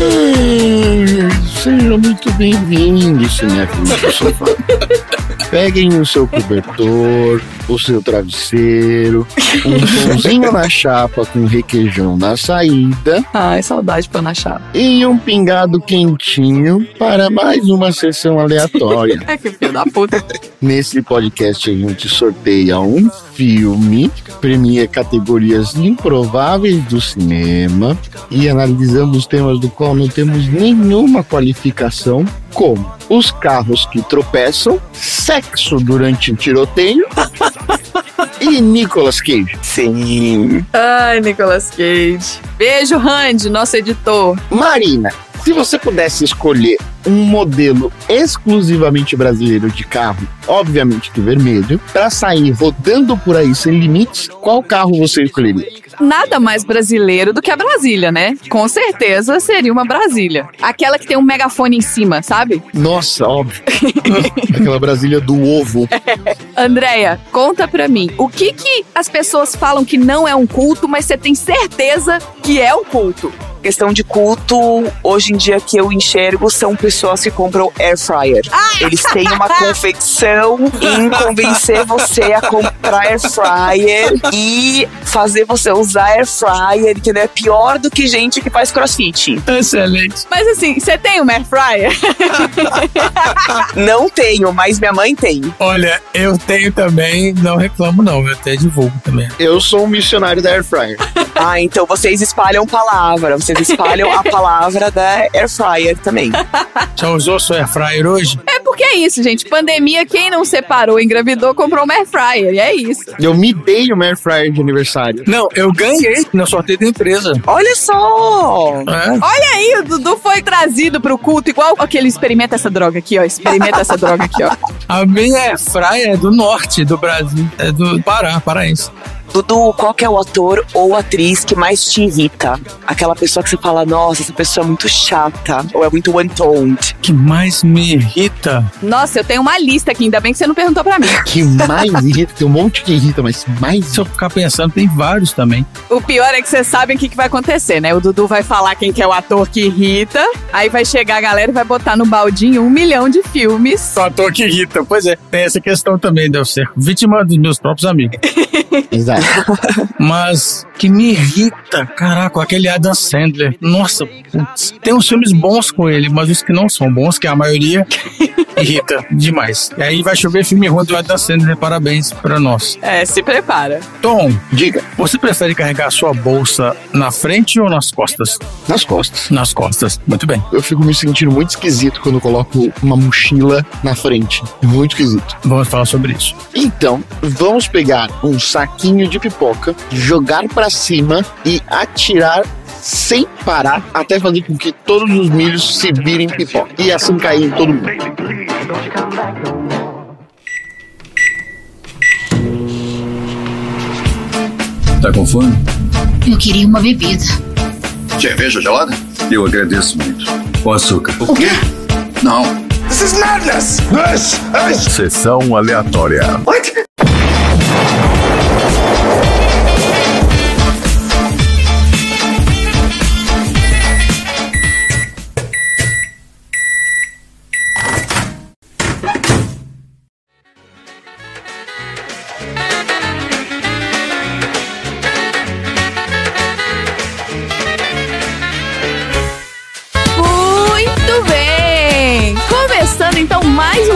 Hum, Seja muito bem-vindo, cinéfilo do sofá. Peguem o seu cobertor, o seu travesseiro, um pãozinho na chapa com requeijão na saída Ai, saudade pra na chapa. e um pingado quentinho para mais uma sessão aleatória. É que filho da puta. Nesse podcast a gente sorteia um filme, premia categorias improváveis do cinema e analisamos temas do qual não temos nenhuma qualificação, como os carros que tropeçam, sexo durante o tiroteio e Nicolas Cage. Sim. Ai, Nicolas Cage. Beijo, Randy, nosso editor. Marina, se você pudesse escolher um modelo exclusivamente brasileiro de carro, obviamente do vermelho, para sair rodando por aí sem limites, qual carro você escolheria? Nada mais brasileiro do que a Brasília, né? Com certeza seria uma Brasília. Aquela que tem um megafone em cima, sabe? Nossa, óbvio. Aquela Brasília do ovo. Andréia, conta pra mim, o que que as pessoas falam que não é um culto, mas você tem certeza que é um culto? Questão de culto, hoje em dia que eu enxergo são pessoas que compram air fryer. Eles têm uma confecção em convencer você a comprar air fryer e fazer você usar air fryer, entendeu? É pior do que gente que faz crossfit. Excelente. Mas assim, você tem uma air fryer? Não tenho, mas minha mãe tem. Olha, eu tenho também, não reclamo não, eu até divulgo também. Eu sou um missionário da Air Fryer. Ah, então vocês espalham palavra, vocês espalham a palavra da air fryer também. Já usou sua air fryer hoje? É porque é isso, gente. Pandemia, quem não separou, engravidou, comprou uma air fryer. E é isso. Eu me dei uma Air Fryer de aniversário. Não, eu ganhei no sorteio da empresa. Olha só! É? Olha aí, o Dudu foi trazido pro culto, igual aquele experimenta essa droga aqui, ó. Experimenta essa droga aqui, ó. A minha air fryer é do norte do Brasil, é do Pará, paraense. Dudu, qual que é o ator ou atriz que mais te irrita? Aquela pessoa que você fala, nossa, essa pessoa é muito chata, ou é muito one-toned. que mais me irrita? Nossa, eu tenho uma lista aqui, ainda bem que você não perguntou pra mim. Que mais irrita, tem um monte que irrita, mas mais Se eu ficar pensando, tem vários também. O pior é que vocês sabem o que, que vai acontecer, né? O Dudu vai falar quem que é o ator que irrita, aí vai chegar a galera e vai botar no baldinho um milhão de filmes. Só ator que irrita. Pois é, tem essa questão também de eu ser vítima dos meus próprios amigos. Exato. Mas que me irrita, caraca, aquele Adam Sandler. Nossa, putz, tem uns filmes bons com ele, mas os que não são bons, que a maioria irrita demais. E aí vai chover filme ruim do Adam Sandler, parabéns pra nós. É, se prepara. Tom, Diga, você prefere carregar a sua bolsa na frente ou nas costas? nas costas. Nas costas, muito bem. Eu fico me sentindo muito esquisito quando coloco uma mochila na frente. Muito esquisito. Vamos falar sobre isso. Então, vamos pegar um saquinho de pipoca, jogar pra cima e atirar sem parar até fazer com que todos os milhos se virem pipoca. E assim cair em todo mundo. Tá com fome? Eu queria uma bebida. Cerveja gelada? Eu agradeço muito. Com açúcar. O quê? Não. This is madness! This is Sessão aleatória. what?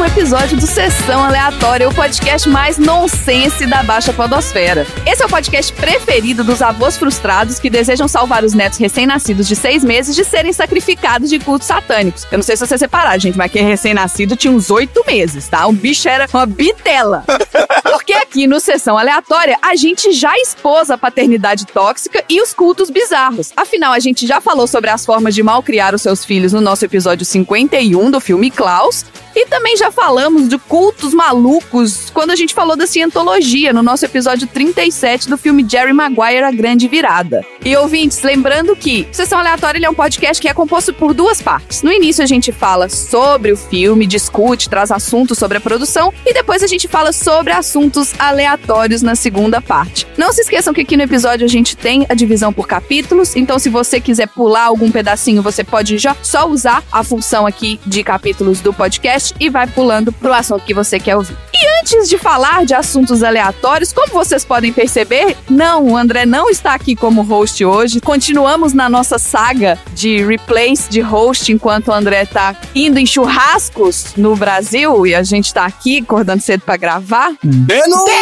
Um episódio do Sessão Aleatória, o podcast mais nonsense da Baixa Podosfera. Esse é o podcast preferido dos avós frustrados que desejam salvar os netos recém-nascidos de seis meses de serem sacrificados de cultos satânicos. Eu não sei se vocês separaram, gente, mas quem é recém-nascido tinha uns oito meses, tá? O bicho era uma bitela. Porque aqui no Sessão Aleatória a gente já expôs a paternidade tóxica e os cultos bizarros. Afinal, a gente já falou sobre as formas de mal criar os seus filhos no nosso episódio 51 do filme Klaus. E também já falamos de cultos malucos quando a gente falou da cientologia no nosso episódio 37 do filme Jerry Maguire A Grande Virada. E ouvintes, lembrando que Sessão Aleatória é um podcast que é composto por duas partes. No início a gente fala sobre o filme, discute, traz assuntos sobre a produção e depois a gente fala sobre assuntos aleatórios na segunda parte. Não se esqueçam que aqui no episódio a gente tem a divisão por capítulos, então se você quiser pular algum pedacinho, você pode já só usar a função aqui de capítulos do podcast e vai pulando pro assunto que você quer ouvir. E antes de falar de assuntos aleatórios, como vocês podem perceber, não, o André não está aqui como host hoje. Continuamos na nossa saga de replays de host enquanto o André tá indo em churrascos no Brasil e a gente tá aqui acordando cedo para gravar. Denúncia!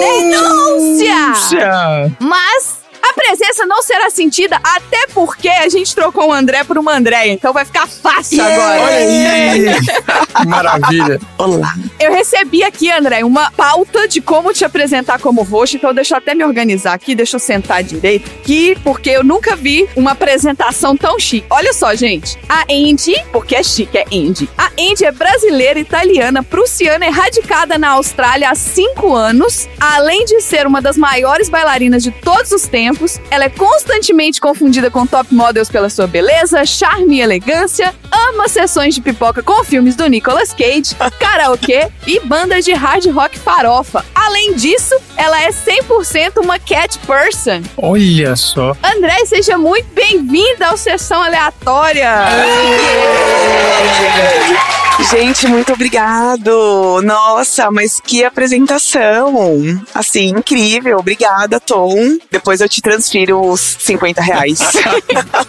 Denúncia! Mas a presença não será sentida até porque a gente trocou o André por uma Andréia, então vai ficar fácil agora. Olha aí! Maravilha! Olá. Eu recebi aqui, André, uma pauta de como te apresentar como host, então deixa eu até me organizar aqui, deixa eu sentar direito aqui, porque eu nunca vi uma apresentação tão chique. Olha só, gente, a Andy, porque é chique, é Andy. A Andy é brasileira, italiana, prussiana e radicada na Austrália há cinco anos. Além de ser uma das maiores bailarinas de todos os tempos, ela é constantemente confundida com top models pela sua beleza, charme e elegância, ama sessões de pipoca com filmes do Nicolas Cage, karaokê e bandas de hard rock farofa. Além disso, ela é 100% uma cat person. Olha só. André, seja muito bem-vinda ao Sessão Aleatória. Gente, muito obrigado. Nossa, mas que apresentação. Assim, incrível. Obrigada, Tom. Depois eu te transfiro os 50 reais.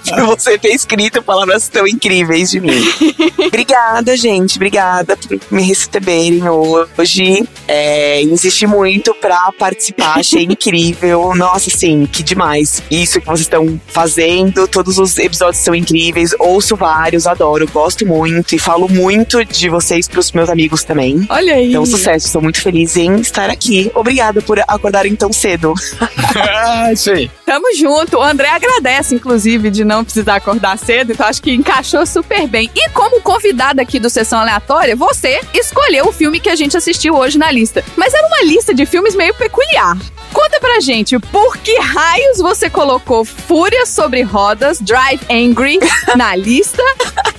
por você ter escrito palavras tão incríveis de mim. Obrigada, gente. Obrigada por me receberem hoje. É, insisti muito pra participar. Achei incrível. Nossa, assim, que demais. Isso que vocês estão fazendo. Todos os episódios são incríveis. Ouço vários, adoro, gosto muito. E falo muito de vocês pros meus amigos também. Olha aí. Então, sucesso. Estou muito feliz em estar aqui. Obrigada por acordarem tão cedo. Ah, Isso aí. Tamo junto. O André agradece, inclusive, de não precisar acordar cedo, então acho que encaixou super bem. E como convidada aqui do Sessão Aleatória, você escolheu o filme que a gente assistiu hoje na lista. Mas era uma lista de filmes meio peculiar. Conta pra gente, por que raios você colocou Fúria sobre Rodas, Drive Angry, na lista?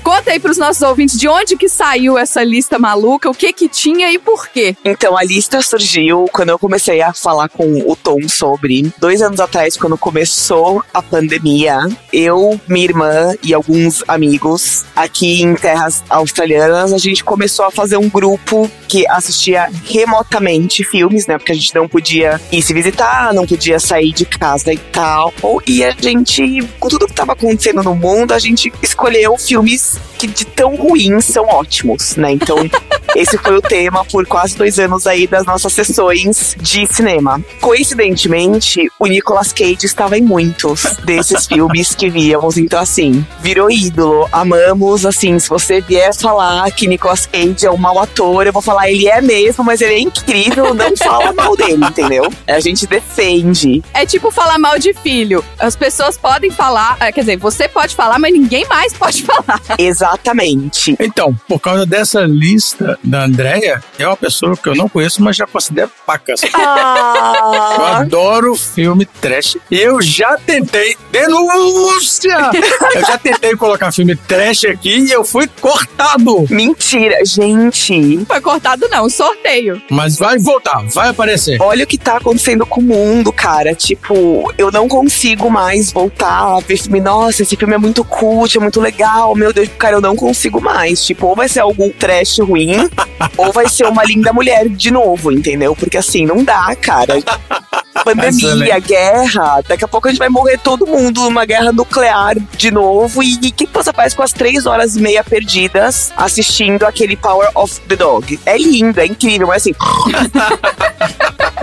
Conta aí pros nossos ouvintes de onde que saiu essa lista maluca, o que que tinha e por quê. Então, a lista surgiu quando eu comecei a falar com o Tom sobre. Dois anos atrás, quando começou a pandemia, eu, minha irmã e alguns amigos aqui em terras australianas, a gente começou a fazer um grupo que assistia remotamente filmes, né? Porque a gente não podia ir se visitar, não podia sair de casa e tal. E a gente, com tudo que tava acontecendo no mundo, a gente escolheu filmes que de tão ruins são ótimos, né? Então, esse foi o tema por quase dois anos aí das nossas sessões de cinema. Coincidentemente, o Nicolas Cage estava em muitos desses filmes que víamos. Então, assim, virou ídolo. Amamos, assim, se você vier falar que Nicolas Cage é um mau ator, eu vou falar, ele é mesmo, mas ele é incrível, não fala mal dele, entendeu? A gente defende. É tipo falar mal de filho. As pessoas podem falar, é, quer dizer, você pode falar, mas ninguém mais pode falar. Exatamente. Então, por causa dessa lista da Andrea, é uma pessoa que eu não conheço, mas já considero pacas. Eu Ah, adoro filme trash. Eu já tentei. Denúncia! Eu já tentei colocar filme trash aqui e eu fui cortado. mentira, gente. Foi cortado não, sorteio. Mas vai voltar, vai aparecer. Olha o que tá acontecendo com o mundo, cara. Tipo, eu não consigo mais voltar a ver filme. Nossa, esse filme é muito cult, é muito legal. Meu Deus, cara, eu não consigo mais. Tipo, ou vai ser algum trash ruim, ou vai ser uma linda mulher de novo, entendeu? Porque assim, não dá, cara. Pandemia, guerra. Daqui a pouco a gente vai morrer todo mundo numa guerra nuclear de novo. E o que você faz com as três horas e meia perdidas assistindo aquele Power of the Dog? É lindo, é incrível, mas assim.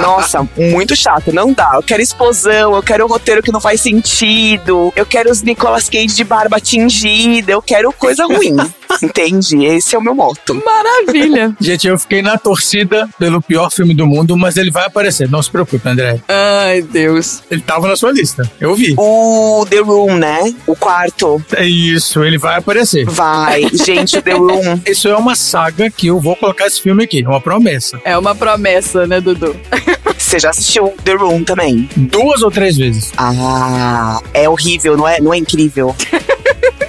Nossa, muito chato, não dá. Eu quero explosão, eu quero roteiro que não faz sentido, eu quero os Nicolas Cage de barba tingida, eu quero coisa ruim. Entende? Esse é o meu moto. Maravilha. Gente, eu fiquei na torcida pelo pior filme do mundo, mas ele vai aparecer. Não se preocupe, André. Ai, Deus. Ele tava na sua lista. Eu vi. O The Room, né? O quarto. É isso, ele vai aparecer. Vai. Gente, o The Room. Isso é uma saga que eu vou colocar esse filme aqui. É uma promessa. É uma promessa, né, Dudu? Você já assistiu The Room também? Duas ou três vezes. Ah, é horrível, não é? Não é incrível?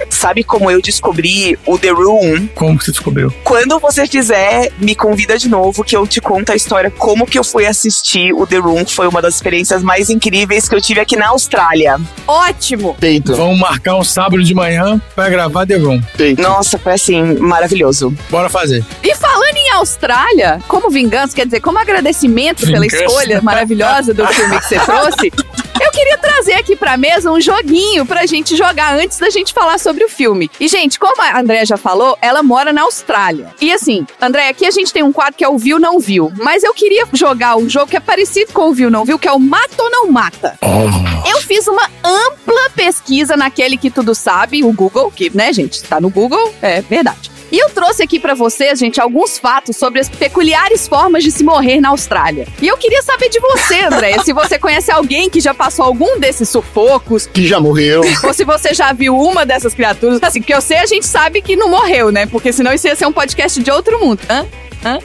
Sabe como eu descobri o The Room? Como que você descobriu? Quando você fizer, me convida de novo que eu te conto a história como que eu fui assistir o The Room, que foi uma das experiências mais incríveis que eu tive aqui na Austrália. Ótimo. Feito. Vamos marcar um sábado de manhã pra gravar The Room. Feito. Nossa, foi assim, maravilhoso. Bora fazer. E falando em Austrália, como vingança, quer dizer, como agradecimento pela Vingança. escolha maravilhosa do filme que você trouxe, eu queria trazer aqui pra mesa um joguinho pra gente jogar antes da gente falar sobre o filme. E, gente, como a Andréa já falou, ela mora na Austrália. E assim, André, aqui a gente tem um quadro que é o Viu Não Viu. Mas eu queria jogar um jogo que é parecido com o Viu Não Viu, que é o Mata ou Não Mata. Eu fiz uma ampla pesquisa naquele que tudo sabe, o Google, que, né, gente, tá no Google, é verdade. E eu trouxe aqui pra vocês, gente, alguns fatos sobre as peculiares formas de se morrer na Austrália. E eu queria saber de você, André, se você conhece alguém que já passou algum desses sufocos, Que já morreu. ou se você já viu uma dessas criaturas. Assim, porque eu sei, a gente sabe que não morreu, né? Porque senão isso ia ser um podcast de outro mundo. Hã? Hã?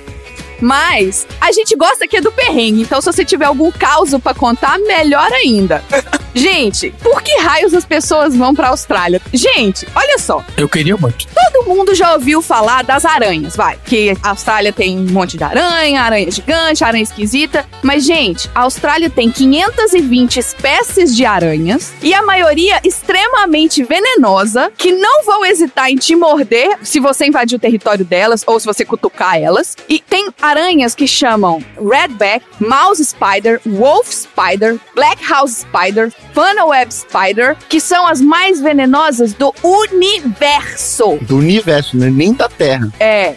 Mas a gente gosta aqui é do perrengue, então se você tiver algum caos pra contar, melhor ainda. Gente, por que raios as pessoas vão pra Austrália? Gente, olha só, Eu queria muito. todo mundo já ouviu falar das aranhas, vai. Que a Austrália tem um monte de aranha, aranha gigante, aranha esquisita. Mas, gente, a Austrália tem 520 espécies de aranhas e a maioria extremamente venenosa, que não vão hesitar em te morder se você invadir o território delas ou se você cutucar elas. E tem aranhas que chamam Redback, Mouse Spider, Wolf Spider, Black House Spider, Funnel Web Spider, que são as mais venenosas do universo. Do universo, né? nem da Terra. É.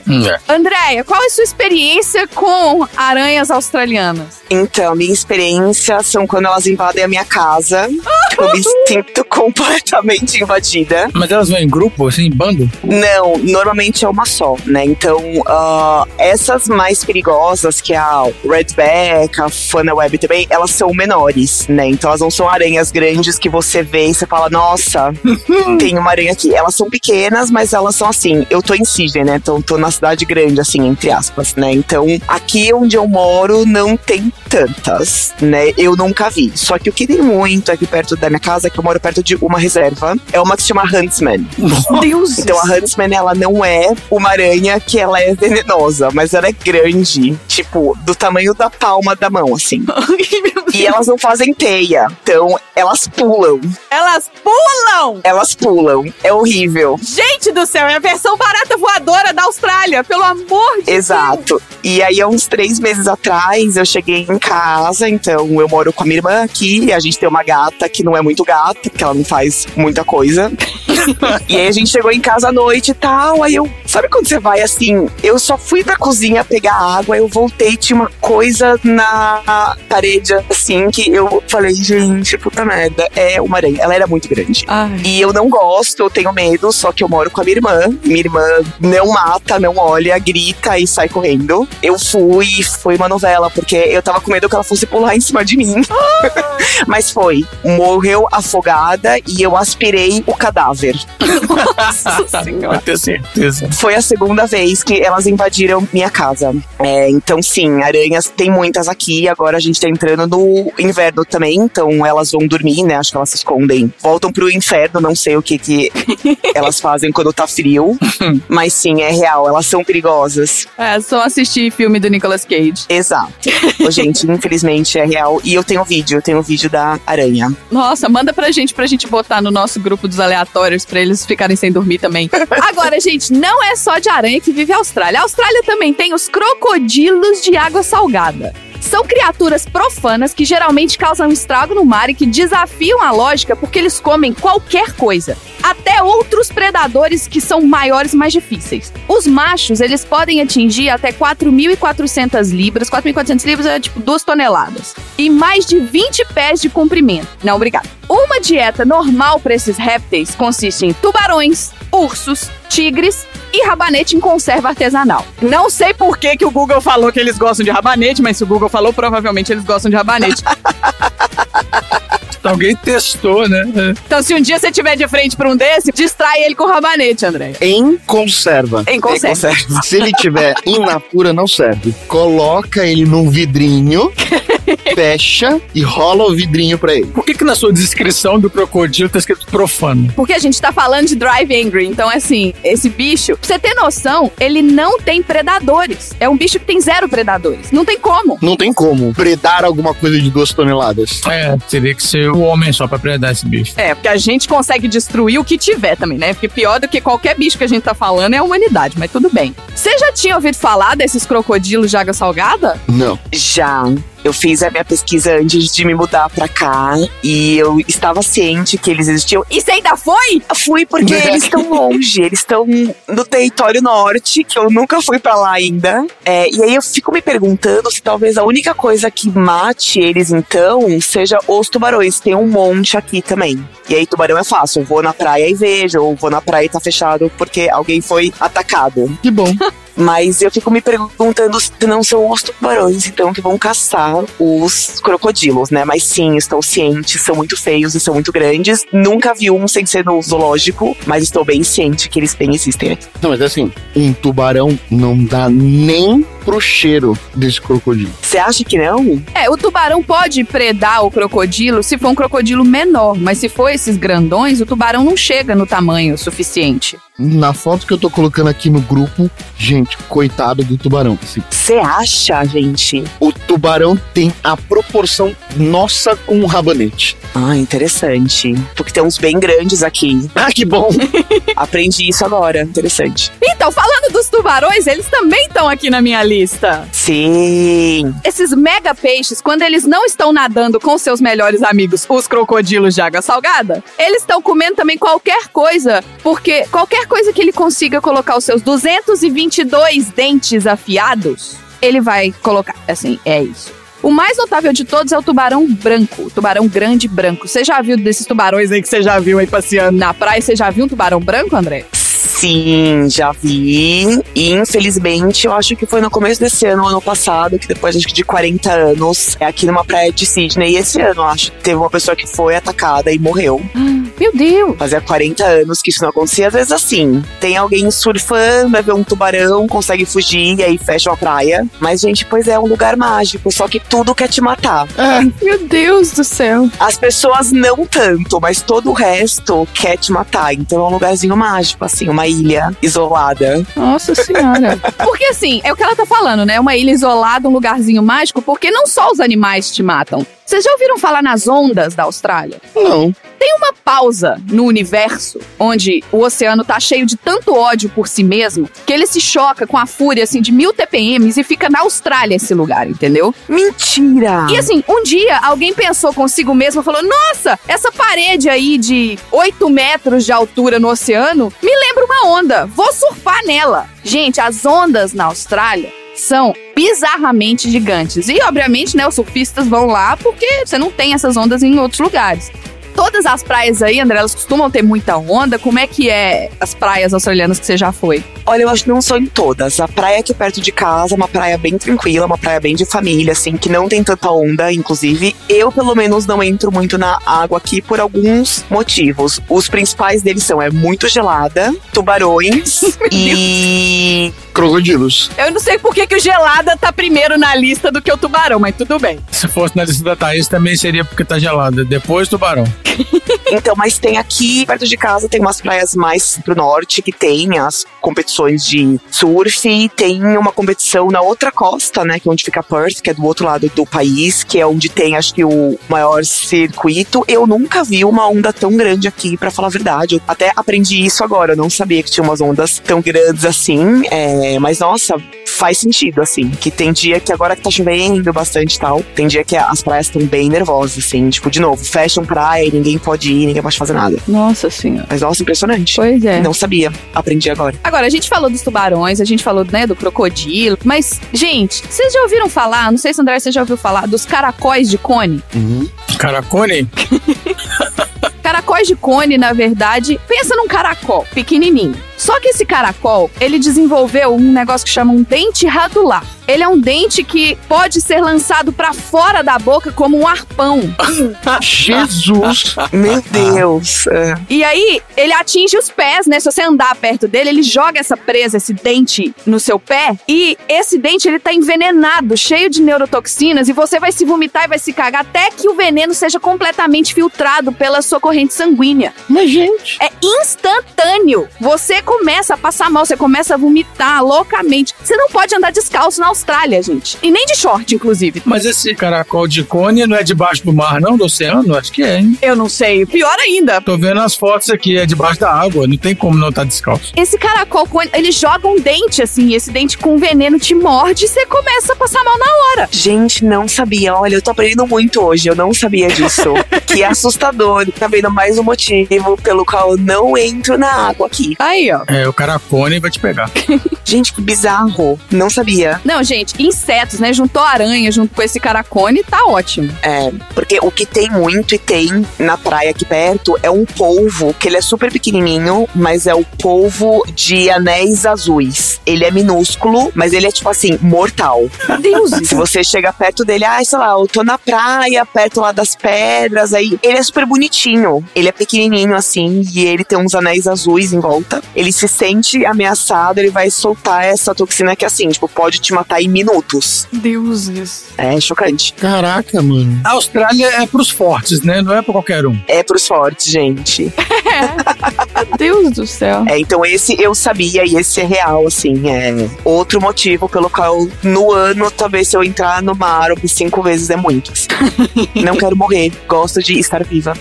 Andréia, qual é a sua experiência com aranhas australianas? Então, minha experiência são quando elas invadem a minha casa. eu me sinto completamente invadida. Mas elas vão em grupo, assim, em bando? Não, normalmente é uma só, né? Então, ah, essas mais perigosas, que é a Redback, a Funnel Web também, elas são menores, né? Então, elas não são aranhas grandes que você vê e você fala, nossa, tem uma aranha aqui. Elas são pequenas, mas elas são assim. Eu tô em Sydney, né? Então, tô na cidade grande, assim, entre aspas, né? Então, aqui onde eu moro não tem tantas, né? Eu nunca vi. Só que o que tem muito aqui perto da minha casa, é que eu moro perto de uma reserva, é uma que se chama Huntsman. Deus! Então a Huntsman, ela não é uma aranha que ela é venenosa, mas ela é grande, tipo, do tamanho da palma da mão, assim. E elas não fazem teia, então elas pulam, Elas pulam! elas pulam. É horrível. Gente do céu, é a versão barata voadora da Austrália, pelo amor de Exato. E aí, há uns três meses atrás, eu cheguei em casa, então eu moro com a minha irmã aqui, e a gente tem uma gata que não é muito gata, porque ela não faz muita coisa. e aí a gente chegou em casa à noite e tal, aí eu. Sabe quando você vai assim? Eu só fui pra cozinha pegar água, eu voltei, tinha uma coisa na parede, assim, que eu falei, gente, puta merda, é uma aranha. Ela era muito grande. Ai. E eu não gosto, eu tenho medo, só que eu moro com a minha irmã. Minha irmã não mata, não olha, grita e sai correndo. Eu fui, foi uma novela, porque eu tava com medo que ela fosse pular em cima de mim. Mas foi. Morreu afogada e eu aspirei o cadáver. Nossa senhora. Ter certeza. Foi a segunda vez que elas invadiram minha casa. É, então, sim, aranhas tem muitas aqui. Agora a gente tá entrando no inverno também. Então elas vão dormir, né? Acho que elas se escondem. Voltam pro inferno, não sei o que, que elas fazem quando tá frio. Mas sim, é real. Elas são perigosas. É, só assistir filme do Nicolas Cage. Exato. Ô, gente, infelizmente é real. E eu tenho vídeo, eu tenho vídeo da aranha. Nossa, manda pra gente, pra gente botar no nosso grupo dos aleatórios, pra eles ficarem sem dormir também. Agora, gente, não é só de aranha que vive a Austrália. A Austrália também tem os crocodilos de água salgada. São criaturas profanas que geralmente causam estrago no mar e que desafiam a lógica porque eles comem qualquer coisa. Até outros predadores que são maiores e mais difíceis. Os machos, eles podem atingir até 4.400 libras. 4.400 libras é tipo 2 toneladas. E mais de 20 pés de comprimento. Não, obrigado. Uma dieta normal para esses répteis consiste em tubarões, ursos, tigres e rabanete em conserva artesanal. Não sei por que, que o Google falou que eles gostam de rabanete, mas se o Google falou, provavelmente eles gostam de rabanete. Alguém testou, né? então, se um dia você tiver de frente para um desse, distrai ele com rabanete, André. Em conserva. Em conserva. Se ele tiver in natura, não serve. Coloca ele num vidrinho, fecha e rola o vidrinho pra ele. Por que, que na sua descrição do crocodilo tá escrito profano? Porque a gente tá falando de Drive Angry, então assim, esse bicho, pra você ter noção, ele não tem predadores. É um bicho que tem zero predadores. Não tem como. Não tem como predar alguma coisa de duas toneladas. É, teria que ser o homem só pra predar esse bicho. É, porque a gente consegue destruir o que tiver também, né? Porque pior do que qualquer bicho que a gente tá falando é a humanidade, mas tudo bem. Você já tinha ouvido falar desses crocodilos de água salgada? Não. Já. Eu fiz a minha pesquisa antes de me mudar pra cá e eu estava ciente que eles existiam. E você ainda foi? Fui porque eles estão longe, eles estão no território norte, que eu nunca fui pra lá ainda. É, e aí eu fico me perguntando se talvez a única coisa que mate eles então seja os tubarões. Tem um monte aqui também. E aí tubarão é fácil, eu vou na praia e vejo, ou vou na praia e tá fechado porque alguém foi atacado. Que bom. Mas eu fico me perguntando se não são os tubarões, então, que vão caçar os crocodilos, né? Mas sim, estou ciente, são muito feios e são muito grandes. Nunca vi um sem ser no zoológico, mas estou bem ciente que eles bem existem aqui. Não, mas assim, um tubarão não dá nem pro cheiro desse crocodilo. Você acha que não? É, o tubarão pode predar o crocodilo se for um crocodilo menor, mas se for esses grandões, o tubarão não chega no tamanho suficiente. Na foto que eu tô colocando aqui no grupo, gente, coitado do tubarão. Você acha, gente? o tubarão tem a proporção nossa com o rabanete. Ah, interessante. Porque tem uns bem grandes aqui. Ah, que bom! Aprendi isso agora. Interessante. Então, falando dos tubarões, eles também estão aqui na minha lista. Sim. Esses mega peixes, quando eles não estão nadando com seus melhores amigos, os crocodilos de água salgada, eles estão comendo também qualquer coisa, porque qualquer coisa que ele consiga colocar os seus 222 dentes afiados, ele vai colocar. Assim, é isso. O mais notável de todos é o tubarão branco, o tubarão grande branco. Você já viu desses tubarões aí que você já viu aí passeando na praia? Você já viu um tubarão branco, André? Sim, já vi. E infelizmente, eu acho que foi no começo desse ano, ano passado, que depois acho que de 40 anos, é aqui numa praia de Sydney. E esse ano, eu acho que teve uma pessoa que foi atacada e morreu. Meu Deus! Fazia 40 anos que isso não acontecia. Às vezes, assim, tem alguém surfando, vai ver um tubarão, consegue fugir e aí fecha a praia. Mas, gente, pois é um lugar mágico, só que tudo quer te matar. Meu Deus do céu! As pessoas não tanto, mas todo o resto quer te matar. Então é um lugarzinho mágico, assim, uma ilha isolada. Nossa senhora. porque assim, é o que ela tá falando, né? Uma ilha isolada, um lugarzinho mágico, porque não só os animais te matam. Vocês já ouviram falar nas ondas da Austrália? Não. Tem uma pausa no universo onde o oceano tá cheio de tanto ódio por si mesmo que ele se choca com a fúria assim de mil TPMs e fica na Austrália esse lugar, entendeu? Mentira! E assim, um dia alguém pensou consigo mesmo e falou: Nossa, essa parede aí de 8 metros de altura no oceano me lembra uma onda. Vou surfar nela. Gente, as ondas na Austrália são bizarramente gigantes. E, obviamente, né, os surfistas vão lá porque você não tem essas ondas em outros lugares. Todas as praias aí, André, elas costumam ter muita onda. Como é que é as praias australianas que você já foi? Olha, eu acho que não são em todas. A praia aqui perto de casa é uma praia bem tranquila, uma praia bem de família, assim, que não tem tanta onda. Inclusive, eu, pelo menos, não entro muito na água aqui por alguns motivos. Os principais deles são: é muito gelada, tubarões e. Crocodilos. Eu não sei por que, que o gelada tá primeiro na lista do que o tubarão, mas tudo bem. Se fosse na lista da Thaís, também seria porque tá gelada. Depois tubarão. Então, mas tem aqui, perto de casa, tem umas praias mais pro norte que tem as competições de surf. Tem uma competição na outra costa, né? Que é onde fica Perth, que é do outro lado do país, que é onde tem, acho que, o maior circuito. Eu nunca vi uma onda tão grande aqui, pra falar a verdade. Eu até aprendi isso agora. Eu não sabia que tinha umas ondas tão grandes assim. É, mas, nossa, faz sentido, assim. Que tem dia que agora que tá chovendo bastante e tal, tem dia que as praias estão bem nervosas, assim. Tipo, de novo, fecham praia ninguém pode ir, ninguém pode fazer nada. Nossa senhora. Mas nossa, impressionante. Pois é. Não sabia, aprendi agora. Agora, a gente falou dos tubarões, a gente falou, né, do crocodilo, mas, gente, vocês já ouviram falar, não sei se André, você já ouviu falar, dos caracóis de cone? Uhum. Caracone? Caracóis de cone, na verdade, pensa num caracol pequenininho. Só que esse caracol, ele desenvolveu um negócio que chama um dente radular. Ele é um dente que pode ser lançado pra fora da boca como um arpão. Jesus! Meu Deus. É. E aí, ele atinge os pés, né? Se você andar perto dele, ele joga essa presa, esse dente no seu pé. E esse dente, ele tá envenenado, cheio de neurotoxinas. E você vai se vomitar e vai se cagar até que o veneno seja completamente filtrado pela sua corrente sanguínea. Mas, gente. É instantâneo. Você começa a passar mal, você começa a vomitar loucamente. Você não pode andar descalço na Austrália, gente. E nem de short, inclusive. Mas esse caracol de cone não é debaixo do mar, não? Do oceano? Acho que é, hein? Eu não sei. Pior ainda. Tô vendo as fotos aqui, é debaixo da água. Não tem como não estar descalço. Esse caracol, quando ele joga um dente, assim, esse dente com veneno te morde e você começa a passar mal na hora. Gente, não sabia. Olha, eu tô aprendendo muito hoje. Eu não sabia disso. que assustador. Tá vendo mais um motivo pelo qual eu não entro na água aqui. Aí, ó. É, o caracone vai te pegar. Gente, que bizarro. Não sabia. Não, gente, insetos, né? Juntou aranha junto com esse caracone, tá ótimo. É, porque o que tem muito e tem na praia aqui perto é um polvo, que ele é super pequenininho, mas é o polvo de anéis azuis. Ele é minúsculo, mas ele é tipo assim, mortal. Deus. Se você chega perto dele, ah, sei lá, eu tô na praia, perto lá das pedras, aí ele é super bonitinho. Ele é pequenininho assim e ele tem uns anéis azuis em volta. Ele se sente ameaçado, ele vai soltar essa toxina que assim, tipo, pode te matar em minutos. Deuses. É chocante. Caraca, mano. A Austrália é pros fortes, né? Não é pra qualquer um. É pros fortes, gente. Meu Deus do céu. É, então esse eu sabia e esse é real, assim. É outro motivo pelo qual no ano, talvez se eu entrar no mar cinco vezes é muito. assim. Não quero morrer, gosto de estar viva.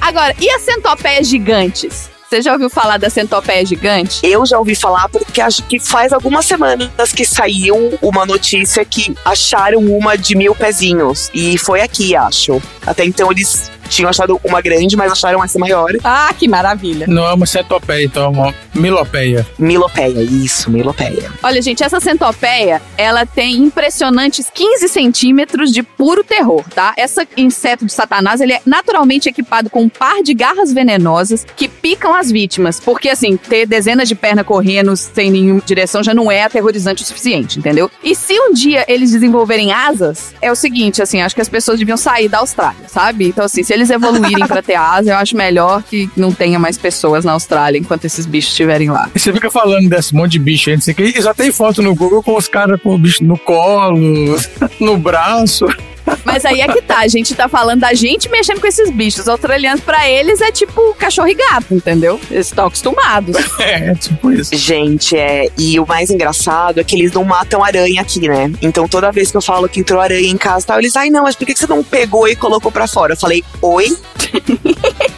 Agora, e as centopeias gigantes? Você já ouviu falar da centopeia gigante? Eu já ouvi falar porque acho que faz algumas semanas que saiu uma notícia que acharam uma de mil pezinhos. E foi aqui, acho. Até então eles tinham achado uma grande, mas acharam essa maior. Ah, que maravilha. Não é uma centopeia, então é uma milopeia. Milopeia, isso, milopeia. Olha, gente, essa centopeia, ela tem impressionantes 15 centímetros de puro terror, tá? Essa inseto de satanás, ele é naturalmente equipado com um par de garras venenosas que picam as vítimas. Porque, assim, ter dezenas de pernas correndo sem nenhuma direção já não é aterrorizante o suficiente, entendeu? E se um dia eles desenvolverem asas, é o seguinte, assim, acho que as pessoas deviam sair da Austrália, sabe? Então, assim, se eles evoluírem pra ter asa, eu acho melhor que não tenha mais pessoas na Austrália enquanto esses bichos estiverem lá. E você fica falando desse monte de bicho aí, não sei o que, já tem foto no Google com os caras com o bicho no colo, no braço. Mas aí é que tá, a gente tá falando da gente mexendo com esses bichos. Os australianos, pra eles, é tipo cachorro e gato, entendeu? Eles estão acostumados. É, tipo isso. Gente, é. E o mais engraçado é que eles não matam aranha aqui, né? Então toda vez que eu falo que entrou aranha em casa, tal, eles, ai não, mas por que que você não pegou e colocou pra fora? Eu falei, oi?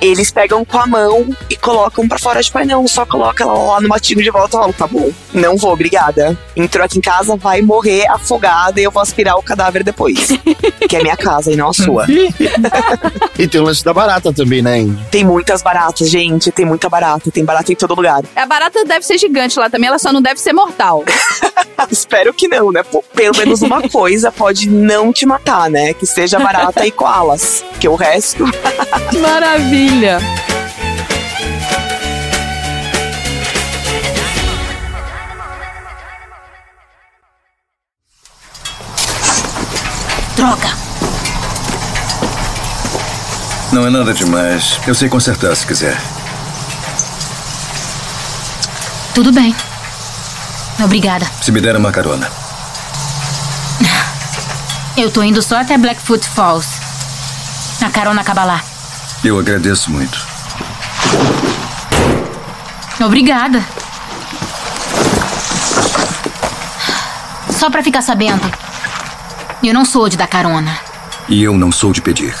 Eles pegam com a mão e colocam pra fora. Tipo, ai não, só coloca ela lá no matinho de volta. Eu falo, tá bom, não vou, obrigada. Entrou aqui em casa, vai morrer afogada e eu vou aspirar o cadáver depois. que é minha casa e não a sua. E tem o lance da barata também, né? Tem muitas baratas, gente. Tem muita barata. Tem barata em todo lugar. A barata deve ser gigante lá também, ela só não deve ser mortal. Espero que não, né? Pô, Pelo menos uma coisa pode não te matar, né? Que seja barata e koalas. Que o resto. Maravilha. Droga. Não é nada demais. Eu sei consertar se quiser. Tudo bem. Obrigada. Se me der uma carona. Eu tô indo só até Blackfoot Falls. A carona acaba lá. Eu agradeço muito. Obrigada. Só pra ficar sabendo. Eu não sou de dar carona. E eu não sou de pedir.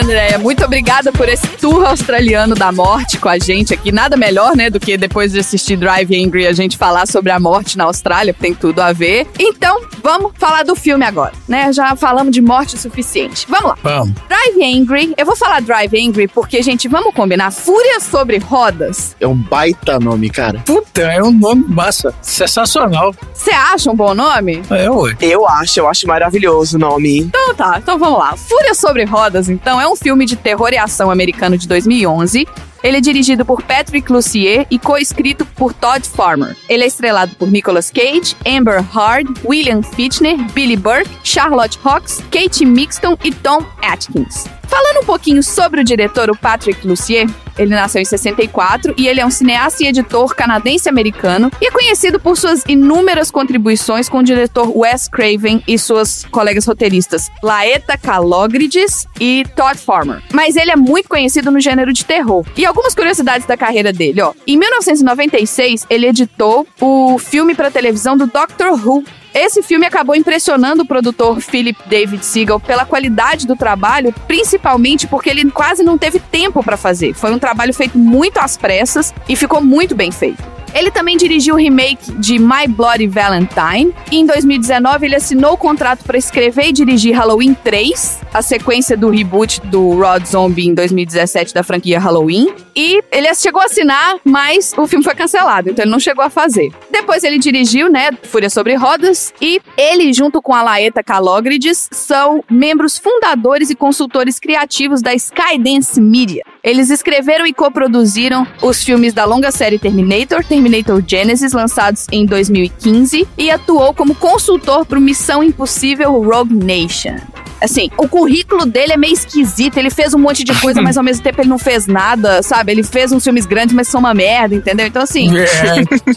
Andréia, muito obrigada por esse tour australiano da morte com a gente aqui. Nada melhor, né, do que depois de assistir Drive Angry a gente falar sobre a morte na Austrália, tem tudo a ver. Então, vamos falar do filme agora, né? Já falamos de morte o suficiente. Vamos lá. Vamos. Drive Angry, eu vou falar Drive Angry porque, gente, vamos combinar. Fúria sobre rodas. É um baita nome, cara. Puta, é um nome massa. Sensacional. Você acha um bom nome? É, ué. Eu acho, eu acho maravilhoso o nome. Então tá, então vamos lá. Fúria sobre Rodas, então, é um filme de terror e ação americano de 2011. Ele é dirigido por Patrick Lussier e co-escrito por Todd Farmer. Ele é estrelado por Nicolas Cage, Amber Heard, William Fichtner, Billy Burke, Charlotte Hawkes, Kate Mixton e Tom Atkins. Falando um pouquinho sobre o diretor, o Patrick Lussier, ele nasceu em 64 e ele é um cineasta e editor canadense-americano e é conhecido por suas inúmeras contribuições com o diretor Wes Craven e suas colegas roteiristas Laeta Kalogridis e Todd Farmer. Mas ele é muito conhecido no gênero de terror. E algumas curiosidades da carreira dele, ó. Em 1996, ele editou o filme para televisão do Doctor Who, esse filme acabou impressionando o produtor Philip David Seagal pela qualidade do trabalho, principalmente porque ele quase não teve tempo para fazer. Foi um trabalho feito muito às pressas e ficou muito bem feito. Ele também dirigiu o remake de My Bloody Valentine. E em 2019, ele assinou o contrato para escrever e dirigir Halloween 3, a sequência do reboot do Rod Zombie em 2017 da franquia Halloween. E ele chegou a assinar, mas o filme foi cancelado, então ele não chegou a fazer. Depois ele dirigiu, né, Fúria sobre Rodas, e ele, junto com a Laeta Kalogridis, são membros fundadores e consultores criativos da Skydance Media. Eles escreveram e coproduziram os filmes da longa série Terminator, Terminator Genesis, lançados em 2015, e atuou como consultor para Missão Impossível Rogue Nation. Assim, o currículo dele é meio esquisito. Ele fez um monte de coisa, mas ao mesmo tempo ele não fez nada, sabe? Ele fez uns filmes grandes, mas são uma merda, entendeu? Então, assim. É.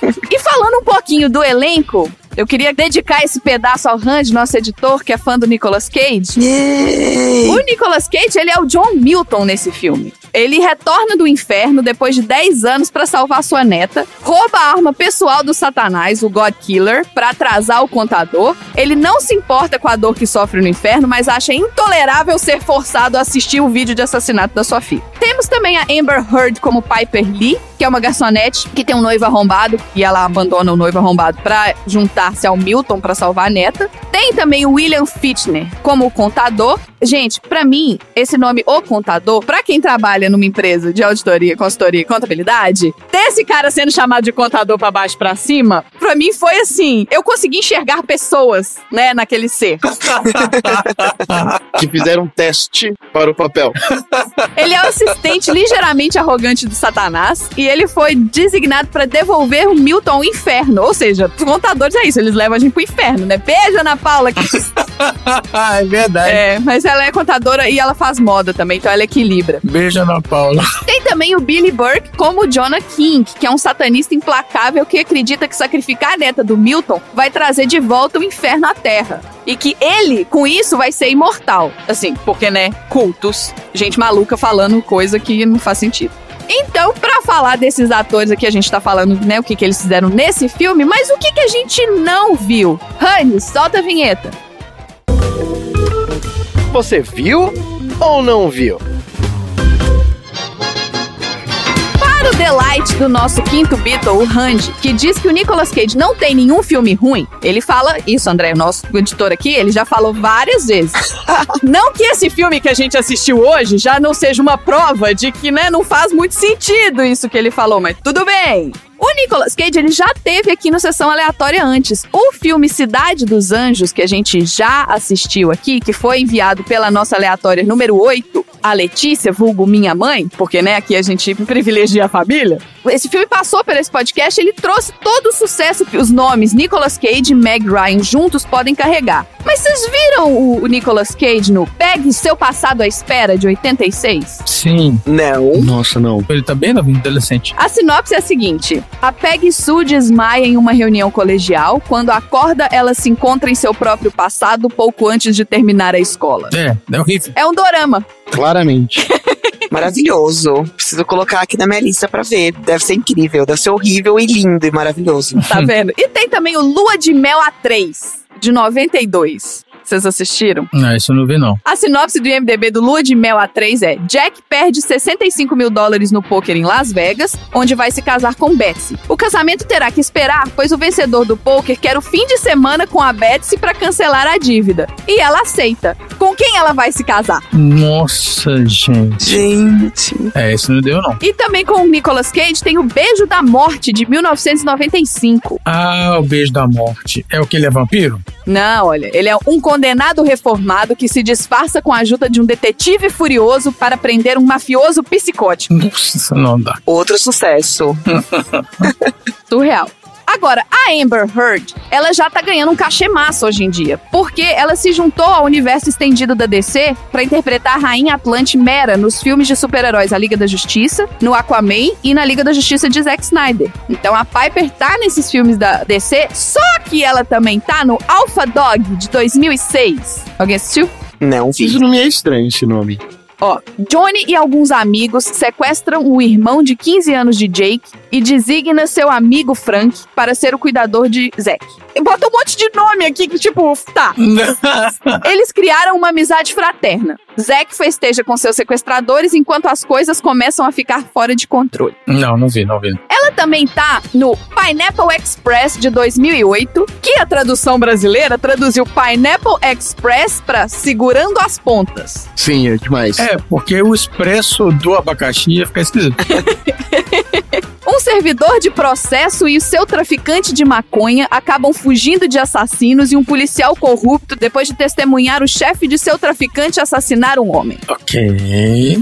E falando um pouquinho do elenco, eu queria dedicar esse pedaço ao Randy, nosso editor, que é fã do Nicolas Cage. O Nicolas Cage, ele é o John Milton nesse filme. Ele retorna do inferno depois de 10 anos para salvar sua neta, rouba a arma pessoal do Satanás, o God Killer, para atrasar o contador. Ele não se importa com a dor que sofre no inferno, mas acha intolerável ser forçado a assistir o vídeo de assassinato da sua filha. Temos também a Amber Heard como Piper Lee, que é uma garçonete que tem um noivo arrombado e ela abandona o noivo arrombado para juntar-se ao Milton para salvar a neta. Tem também o William Fichtner como contador. Gente, para mim, esse nome O Contador, para quem trabalha numa empresa de auditoria, consultoria e contabilidade, ter esse cara sendo chamado de contador para baixo para cima, para mim foi assim, eu consegui enxergar pessoas, né, naquele ser. Que fizeram um teste para o papel. Ele é o assistente ligeiramente arrogante do Satanás e ele foi designado para devolver o Milton ao inferno. Ou seja, os contadores é isso, eles levam a gente pro inferno, né? Beijo, Ana Paula. que- é verdade. É, mas ela é contadora e ela faz moda também, então ela equilibra. Beijo, Ana Paula. Tem também o Billy Burke como Jonah King, que é um satanista implacável que acredita que sacrificar a neta do Milton vai trazer de volta o inferno à Terra. E que ele, com isso, vai ser imortal. Assim, porque, né, cultos, gente maluca falando coisa que não faz sentido. Então, pra falar desses atores aqui, a gente tá falando, né, o que, que eles fizeram nesse filme, mas o que, que a gente não viu? Rani, solta a vinheta. Você viu ou não viu? Para o delight do nosso quinto Beatle, o Randy, que diz que o Nicolas Cage não tem nenhum filme ruim, ele fala isso, André, o nosso editor aqui, ele já falou várias vezes. não que esse filme que a gente assistiu hoje já não seja uma prova de que, né, não faz muito sentido isso que ele falou, mas tudo bem. O Nicolas Cage, ele já teve aqui no Sessão Aleatória antes. O filme Cidade dos Anjos, que a gente já assistiu aqui, que foi enviado pela nossa aleatória número 8, a Letícia, vulgo minha mãe, porque, né, aqui a gente privilegia a família. Esse filme passou por esse podcast, ele trouxe todo o sucesso que os nomes Nicolas Cage e Meg Ryan juntos podem carregar. Mas vocês viram o, o Nicolas Cage no Pegue Seu Passado à Espera, de 86? Sim. Não. Nossa, não. Ele tá bem novinho, adolescente. A sinopse é a seguinte: a Peggy Sue desmaia em uma reunião colegial. Quando acorda, ela se encontra em seu próprio passado pouco antes de terminar a escola. É, é horrível. É um dorama. Claramente. Maravilhoso. Preciso colocar aqui na minha lista pra ver. Deve ser incrível, deve ser horrível e lindo e maravilhoso. Tá vendo? E tem também o Lua de Mel A3, de 92. Vocês assistiram? Não, isso eu não vi, não. A sinopse do IMDB do Lua de Mel A3 é: Jack perde 65 mil dólares no poker em Las Vegas, onde vai se casar com Betsy. O casamento terá que esperar, pois o vencedor do poker quer o fim de semana com a Betsy para cancelar a dívida. E ela aceita. Com quem ela vai se casar? Nossa, gente. Gente. É, isso não deu, não. E também com o Nicolas Cage tem o Beijo da Morte de 1995. Ah, o beijo da morte. É o que ele é vampiro? Não, olha, ele é um condenado reformado que se disfarça com a ajuda de um detetive furioso para prender um mafioso psicótico. Nossa, não dá. Outro sucesso. Surreal. Agora, a Amber Heard, ela já tá ganhando um cachê massa hoje em dia, porque ela se juntou ao universo estendido da DC para interpretar a Rainha Atlante Mera nos filmes de super-heróis A Liga da Justiça, no Aquaman e na Liga da Justiça de Zack Snyder. Então a Piper tá nesses filmes da DC, só que ela também tá no Alpha Dog de 2006. Alguém assistiu? Não. Isso não me é estranho, esse nome. Ó, Johnny e alguns amigos sequestram o irmão de 15 anos de Jake e designa seu amigo Frank para ser o cuidador de Zack. E Bota um monte de nome aqui que, tipo, tá. Eles criaram uma amizade fraterna. Zack festeja com seus sequestradores enquanto as coisas começam a ficar fora de controle. não, não vi, não vi. Ela também tá no Pineapple Express de 2008, que a tradução brasileira traduziu Pineapple Express para Segurando as Pontas. Sim, é demais. É, porque o expresso do abacaxi ia ficar esquisito. Um servidor de processo e o seu traficante de maconha acabam fugindo de assassinos e um policial corrupto, depois de testemunhar o chefe de seu traficante assassinar um homem. ok.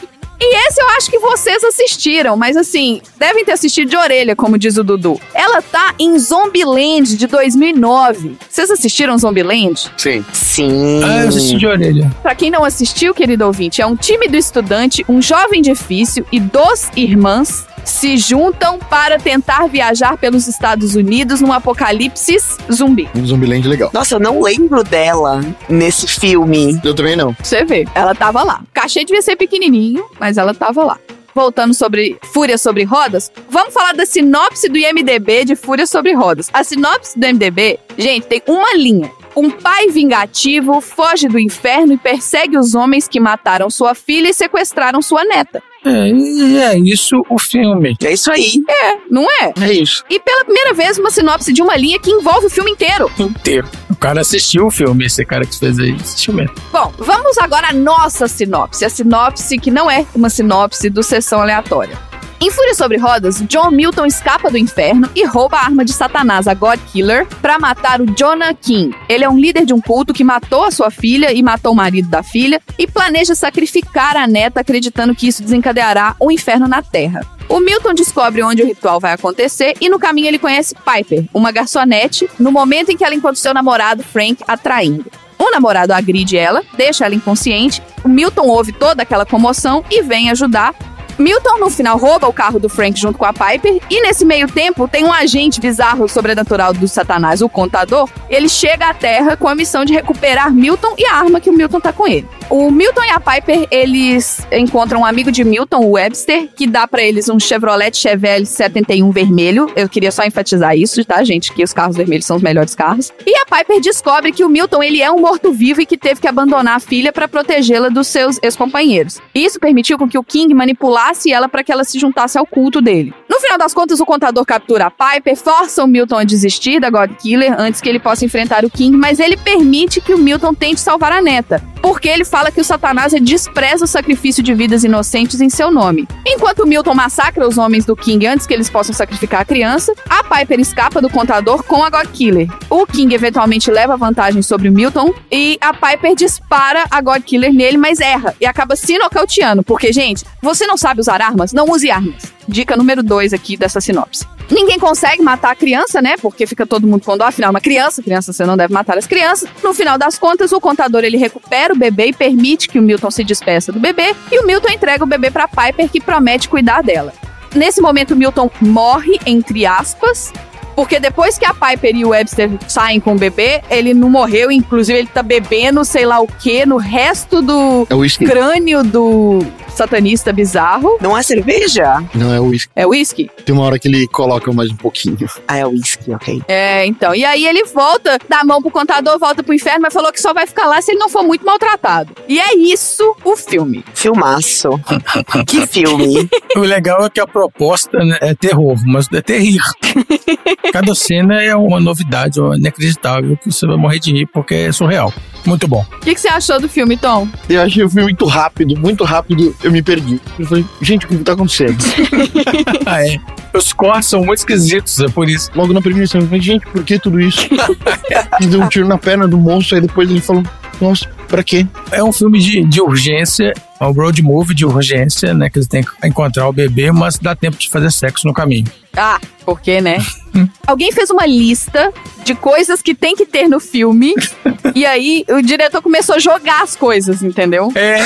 E esse eu acho que vocês assistiram, mas assim, devem ter assistido de orelha, como diz o Dudu. Ela tá em Zombieland de 2009. Vocês assistiram Zombieland? Sim. Sim. Ah, eu assisti de orelha. Pra quem não assistiu, querido ouvinte, é um time do estudante, um jovem difícil e duas irmãs se juntam para tentar viajar pelos Estados Unidos num apocalipse zumbi. Um Zumbiland legal. Nossa, eu não lembro dela nesse filme. Eu também não. Você vê, ela tava lá. O cachê devia ser pequenininho, mas ela tava lá. Voltando sobre Fúria sobre Rodas, vamos falar da sinopse do IMDB de Fúria sobre Rodas. A sinopse do IMDB, gente, tem uma linha. Um pai vingativo foge do inferno e persegue os homens que mataram sua filha e sequestraram sua neta. É, e é isso o filme. É isso aí. É, não é? É isso. E pela primeira vez, uma sinopse de uma linha que envolve o filme inteiro. Inteiro. O cara assistiu o filme, esse cara que fez aí, assistiu mesmo. Bom, vamos agora à nossa sinopse. A sinopse que não é uma sinopse do Sessão Aleatória. Em Fúria sobre Rodas, John Milton escapa do inferno e rouba a arma de Satanás, a God Killer, para matar o Jonah King. Ele é um líder de um culto que matou a sua filha e matou o marido da filha e planeja sacrificar a neta acreditando que isso desencadeará o inferno na Terra. O Milton descobre onde o ritual vai acontecer e no caminho ele conhece Piper, uma garçonete, no momento em que ela encontra seu namorado Frank atraindo. O namorado agride ela, deixa ela inconsciente. O Milton ouve toda aquela comoção e vem ajudar. Milton, no final, rouba o carro do Frank junto com a Piper. E nesse meio tempo, tem um agente bizarro sobrenatural do Satanás, o Contador. Ele chega à Terra com a missão de recuperar Milton e a arma que o Milton tá com ele. O Milton e a Piper, eles encontram um amigo de Milton, o Webster, que dá pra eles um Chevrolet Chevelle 71 vermelho. Eu queria só enfatizar isso, tá, gente? Que os carros vermelhos são os melhores carros. E a Piper descobre que o Milton, ele é um morto-vivo e que teve que abandonar a filha pra protegê-la dos seus ex-companheiros. Isso permitiu com que o King manipulasse ela pra que ela se juntasse ao culto dele. No final das contas, o contador captura a Piper, força o Milton a desistir da God Killer antes que ele possa enfrentar o King, mas ele permite que o Milton tente salvar a neta, porque ele fala que o Satanás despreza o sacrifício de vidas inocentes em seu nome. Enquanto o Milton massacra os homens do King antes que eles possam sacrificar a criança, a Piper escapa do contador com a God Killer. O King eventualmente leva vantagem sobre o Milton e a Piper dispara a God Killer nele, mas erra e acaba se nocauteando, porque, gente, você não sabe usar armas? Não use armas. Dica número 2 aqui dessa sinopse. Ninguém consegue matar a criança, né? Porque fica todo mundo pondo, afinal, uma criança, criança você não deve matar as crianças. No final das contas, o contador ele recupera o bebê e permite que o Milton se despeça do bebê, e o Milton entrega o bebê para Piper, que promete cuidar dela. Nesse momento, o Milton morre, entre aspas, porque depois que a Piper e o Webster saem com o bebê, ele não morreu, inclusive ele tá bebendo sei lá o que no resto do É crânio do satanista bizarro. Não é cerveja? Não é uísque. É whisky? Tem uma hora que ele coloca mais um pouquinho. Ah, é whisky, ok. É, então. E aí ele volta, dá a mão pro contador, volta pro inferno, mas falou que só vai ficar lá se ele não for muito maltratado. E é isso o filme. Filmaço. que filme. O legal é que a proposta né, é terror, mas é terrir. Cada cena é uma novidade, é inacreditável, que você vai morrer de rir porque é surreal. Muito bom. O que, que você achou do filme, Tom? Eu achei o filme muito rápido, muito rápido, eu me perdi. Eu falei, gente, o que tá acontecendo? Ah, é. Os cortes são muito esquisitos, é por isso. Logo na primeira cena, eu falei, gente, por que tudo isso? e deu um tiro na perna do monstro, aí depois ele falou, nossa, pra quê? É um filme de, de urgência, é um road movie de urgência, né? Que eles têm que encontrar o bebê, mas dá tempo de fazer sexo no caminho. Ah, por quê, né? Alguém fez uma lista de coisas que tem que ter no filme. e aí o diretor começou a jogar as coisas, entendeu? É.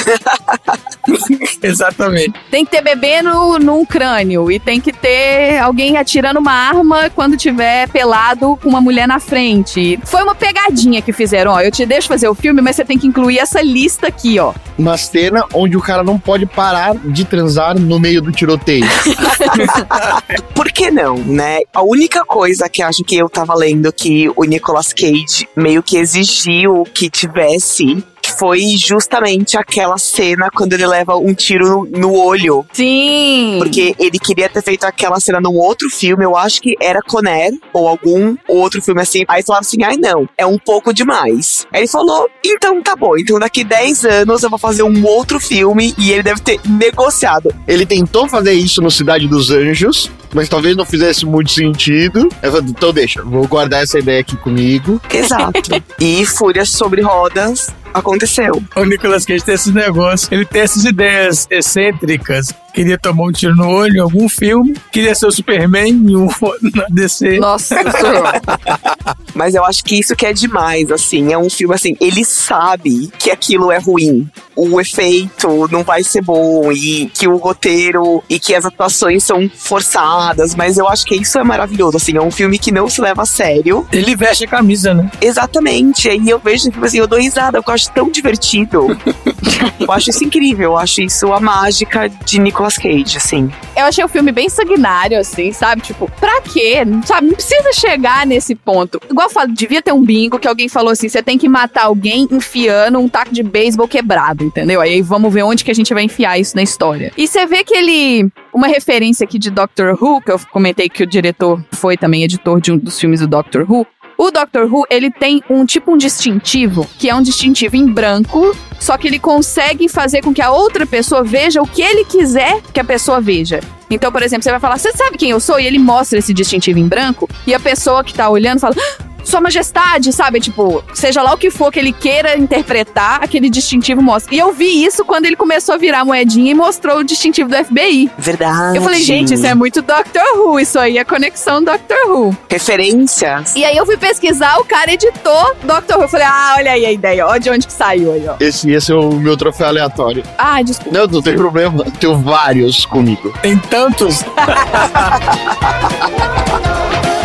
Exatamente. Tem que ter bebê no, num crânio. E tem que ter alguém atirando uma arma quando tiver pelado com uma mulher na frente. Foi uma pegadinha que fizeram. Ó, eu te deixo fazer o filme, mas você tem que incluir essa lista aqui, ó. Uma cena onde o cara não pode parar de transar no meio do tiroteio. Por que não, né? A única coisa que acho que eu tava lendo que o Nicolas Cage meio que exigiu que tivesse foi justamente aquela cena quando ele leva um tiro no, no olho. Sim. Porque ele queria ter feito aquela cena num outro filme, eu acho que era Conner, ou algum outro filme assim. Aí falaram assim: ai não, é um pouco demais. Aí ele falou: então tá bom, então daqui 10 anos eu vou fazer um outro filme e ele deve ter negociado. Ele tentou fazer isso no Cidade dos Anjos, mas talvez não fizesse muito sentido. Eu falei, então deixa, vou guardar essa ideia aqui comigo. Exato. e Fúria sobre Rodas aconteceu. O Nicolas Cage tem esse negócio, ele tem essas ideias excêntricas. Queria tomar um tiro no olho em algum filme, queria ser o Superman em um na DC. Nossa. Mas eu acho que isso que é demais, assim. É um filme assim, ele sabe que aquilo é ruim. O efeito não vai ser bom e que o roteiro e que as atuações são forçadas, mas eu acho que isso é maravilhoso, assim. É um filme que não se leva a sério. Ele veste a camisa, né? Exatamente. Aí eu vejo, tipo assim, eu dou risada, eu acho tão divertido. eu acho isso incrível. Eu acho isso a mágica de Nicolas Cage, assim. Eu achei o filme bem sanguinário, assim, sabe? Tipo, pra quê? Sabe, não precisa chegar nesse ponto. Igual eu falo, devia ter um bingo que alguém falou assim: você tem que matar alguém enfiando um taco de beisebol quebrado, entendeu? Aí vamos ver onde que a gente vai enfiar isso na história. E você vê que ele. Uma referência aqui de Doctor Who, que eu comentei que o diretor foi também editor de um dos filmes do Doctor Who. O Doctor Who, ele tem um tipo um distintivo, que é um distintivo em branco, só que ele consegue fazer com que a outra pessoa veja o que ele quiser que a pessoa veja. Então, por exemplo, você vai falar, você sabe quem eu sou? E ele mostra esse distintivo em branco, e a pessoa que tá olhando fala, "Ah, sua majestade, sabe? Tipo, seja lá o que for que ele queira interpretar, aquele distintivo mostra. E eu vi isso quando ele começou a virar moedinha e mostrou o distintivo do FBI. Verdade. Eu falei, gente, isso é muito Doctor Who, isso aí é conexão Doctor Who. Referências. E aí eu fui pesquisar, o cara editou Doctor Who. Eu falei, ah, olha aí a ideia, ó, de onde que saiu aí, ó. Esse, esse é o meu troféu aleatório. Ah, desculpa. Não, não tem problema. Tenho vários comigo. Tem tantos.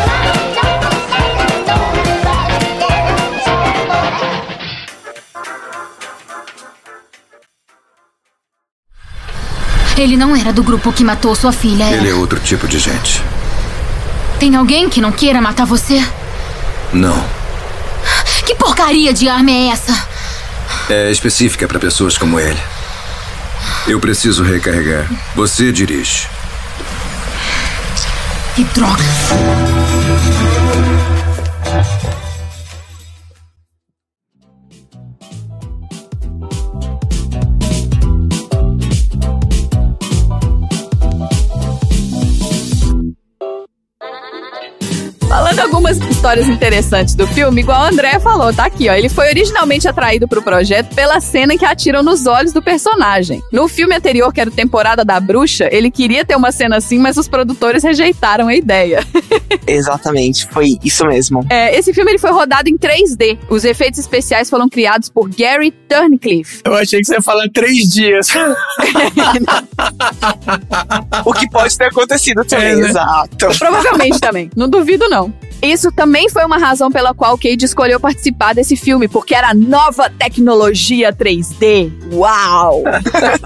Ele não era do grupo que matou sua filha. Ele é Era. outro tipo de gente. Tem alguém que não queira matar você? Não. Que porcaria de arma é essa? É específica para pessoas como ele. Eu preciso recarregar. Você dirige. Que droga. Algumas histórias interessantes do filme, igual a André falou, tá aqui, ó. Ele foi originalmente atraído pro projeto pela cena em que atiram nos olhos do personagem. No filme anterior, que era o Temporada da Bruxa, ele queria ter uma cena assim, mas os produtores rejeitaram a ideia. Exatamente, foi isso mesmo. É, esse filme ele foi rodado em 3D. Os efeitos especiais foram criados por Gary Turncliffe. Eu achei que você ia falar três dias. O que pode ter acontecido também, É, né? exato. Provavelmente também. Não duvido, não. Isso também foi uma razão pela qual Cage escolheu participar desse filme, porque era nova tecnologia 3D. Uau!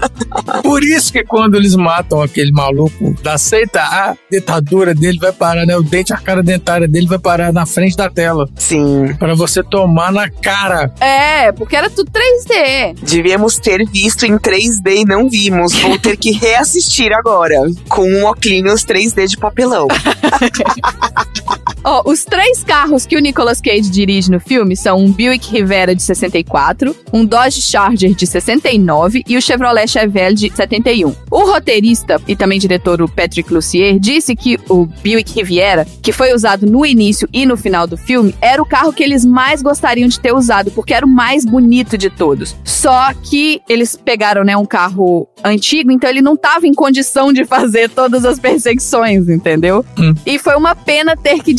Por isso que quando eles matam aquele maluco da seita, a dentadura dele vai parar, né? O dente, a cara dentária dele vai parar na frente da tela. Sim. Pra você tomar na cara. É, porque era tudo 3D. Devíamos ter visto em 3D e não vimos. Vou ter que reassistir agora. Com um óculos 3D de papelão. Ó, os três carros que o Nicolas Cage dirige no filme são um Buick Rivera de 64, um Dodge Charger de 69 e o Chevrolet Chevelle de 71. O roteirista e também diretor o Patrick Lussier disse que o Buick Riviera, que foi usado no início e no final do filme, era o carro que eles mais gostariam de ter usado, porque era o mais bonito de todos. Só que eles pegaram, né, um carro antigo, então ele não estava em condição de fazer todas as perseguições, entendeu? Hum. E foi uma pena ter que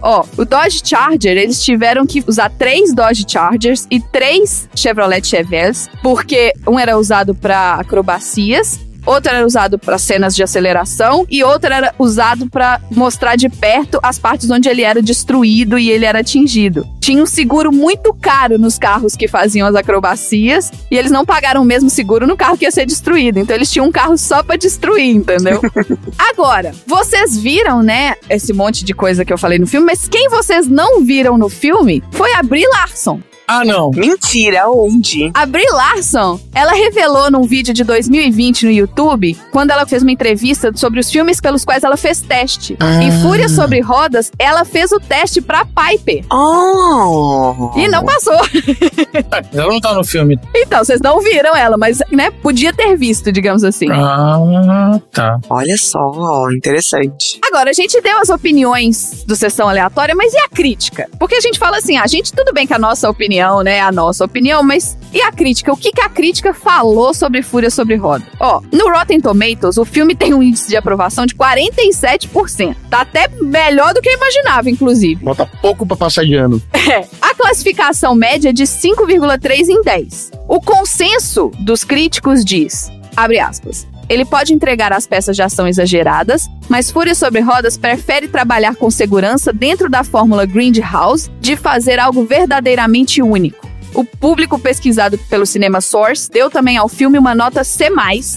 Ó, o Dodge Charger, eles tiveram que usar três Dodge Chargers e três Chevrolet Chevelles, porque um era usado para acrobacias outro era usado para cenas de aceleração e outro era usado para mostrar de perto as partes onde ele era destruído e ele era atingido. Tinha um seguro muito caro nos carros que faziam as acrobacias e eles não pagaram o mesmo seguro no carro que ia ser destruído. Então eles tinham um carro só para destruir, entendeu? Agora, vocês viram, né, esse monte de coisa que eu falei no filme, mas quem vocês não viram no filme foi a Brie Larson. Ah, não. Mentira, onde? A Brie Larson, ela revelou num vídeo de 2020 no YouTube, quando ela fez uma entrevista sobre os filmes pelos quais ela fez teste. Ah. Em Fúria sobre Rodas, ela fez o teste pra Piper. Oh! E não passou. Ah, Ela não tá no filme. Então, vocês não viram ela, mas, né, podia ter visto, digamos assim. Ah, tá. Olha só, interessante. Agora, a gente deu as opiniões do Sessão Aleatória, mas e a crítica? Porque a gente fala assim, a gente, tudo bem que a nossa opinião, né, é a nossa opinião, mas e a crítica? O que, que a crítica falou sobre Fúria sobre Roda? Ó, no Rotten Tomatoes, o filme tem um índice de aprovação de 47%. Tá até melhor do que eu imaginava, inclusive. Bota pouco pra passar de ano. É. A classificação média é de 5,3 em 10. O consenso dos críticos diz, abre aspas, ele pode entregar as peças de ação exageradas, mas Fúria sobre Rodas prefere trabalhar com segurança dentro da fórmula Grindhouse de fazer algo verdadeiramente único. O público pesquisado pelo Cinema Source deu também ao filme uma nota C+,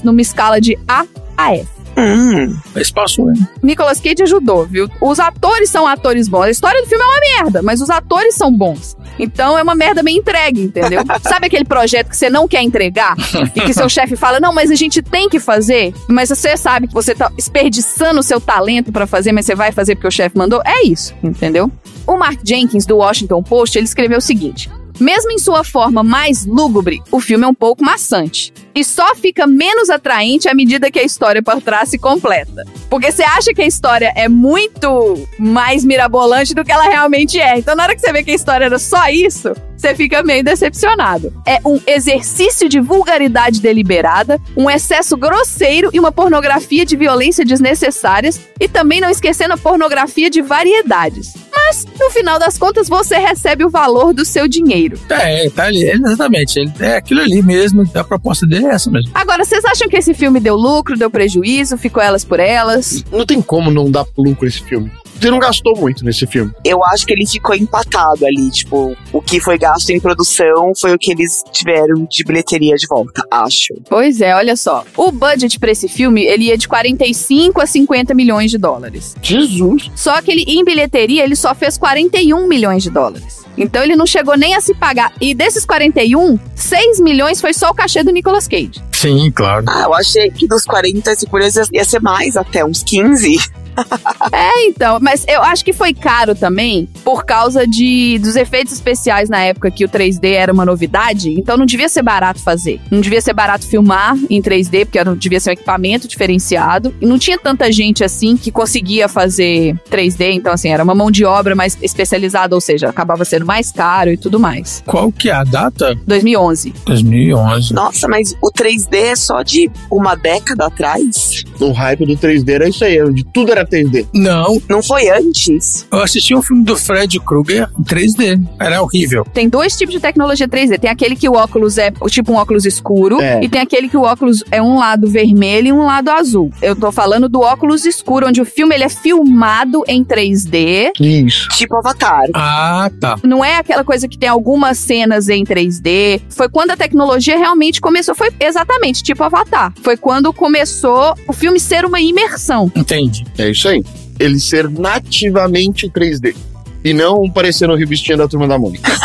numa escala de A a F. Hum, Mas passou, hein? Nicolas Cage ajudou, viu? Os atores são atores bons. A história do filme é uma merda, mas os atores são bons. Então é uma merda bem entregue, entendeu? Sabe aquele projeto que você não quer entregar e que seu chefe fala: "Não, mas a gente tem que fazer", mas você sabe que você tá desperdiçando o seu talento pra fazer, mas você vai fazer porque o chefe mandou? É isso, entendeu? O Mark Jenkins do Washington Post, ele escreveu o seguinte: mesmo em sua forma mais lúgubre, o filme é um pouco maçante. E só fica menos atraente à medida que a história por trás se completa. Porque você acha que a história é muito mais mirabolante do que ela realmente é. Então, na hora que você vê que a história era só isso, você fica meio decepcionado. É um exercício de vulgaridade deliberada, um excesso grosseiro e uma pornografia de violência desnecessárias, e também não esquecendo a pornografia de variedades. Mas, no final das contas, você recebe o valor do seu dinheiro. É, tá ali, exatamente. Ele, é aquilo ali mesmo. A proposta dele é essa mesmo. Agora, vocês acham que esse filme deu lucro, deu prejuízo, ficou elas por elas? Não tem como não dar lucro esse filme. Você não gastou muito nesse filme. eu acho que ele ficou empatado ali. Tipo, o que foi gasto em produção foi o que eles tiveram de bilheteria de volta, acho. Pois é, olha só. O budget pra esse filme, ele ia de 45 a 50 milhões de dólares. Jesus. Só que ele, em bilheteria, ele só fez 41 milhões de dólares. Então ele não chegou nem a se pagar. E desses 41, 6 milhões foi só o cachê do Nicolas Cage. Sim, claro. Ah, eu achei que dos 40, se por isso ia ser mais, até uns 15. É, então, mas eu acho que foi caro também por causa de dos efeitos especiais na época que o 3D era uma novidade, então não devia ser barato fazer. Não devia ser barato filmar em 3D, porque era, devia ser um equipamento diferenciado. E não tinha tanta gente assim que conseguia fazer 3D, então assim, era uma mão de obra mais especializada, ou seja, acabava sendo mais caro e tudo mais. Qual que é a data? 2011. 2011. Nossa, mas o 3D é só de uma década atrás? O hype do 3D era isso aí, onde tudo era 3D. Não, Não foi antes? eu assisti um filme do Fred Krueger em 3D. Era horrível. Tem dois tipos de tecnologia 3D. Tem aquele que o óculos é tipo um óculos escuro É. e tem aquele que o óculos é um lado vermelho e um lado azul. Eu tô falando do óculos escuro, onde o filme ele é filmado em 3D. Isso. Tipo Avatar. Ah, tá. Não é aquela coisa que tem algumas cenas em 3D. Foi quando a tecnologia realmente começou. Foi exatamente tipo Avatar. Foi quando começou o filme ser uma imersão. Entendi. É isso aí. Ele ser nativamente 3D. E não parecendo o revistinha da turma da Mônica.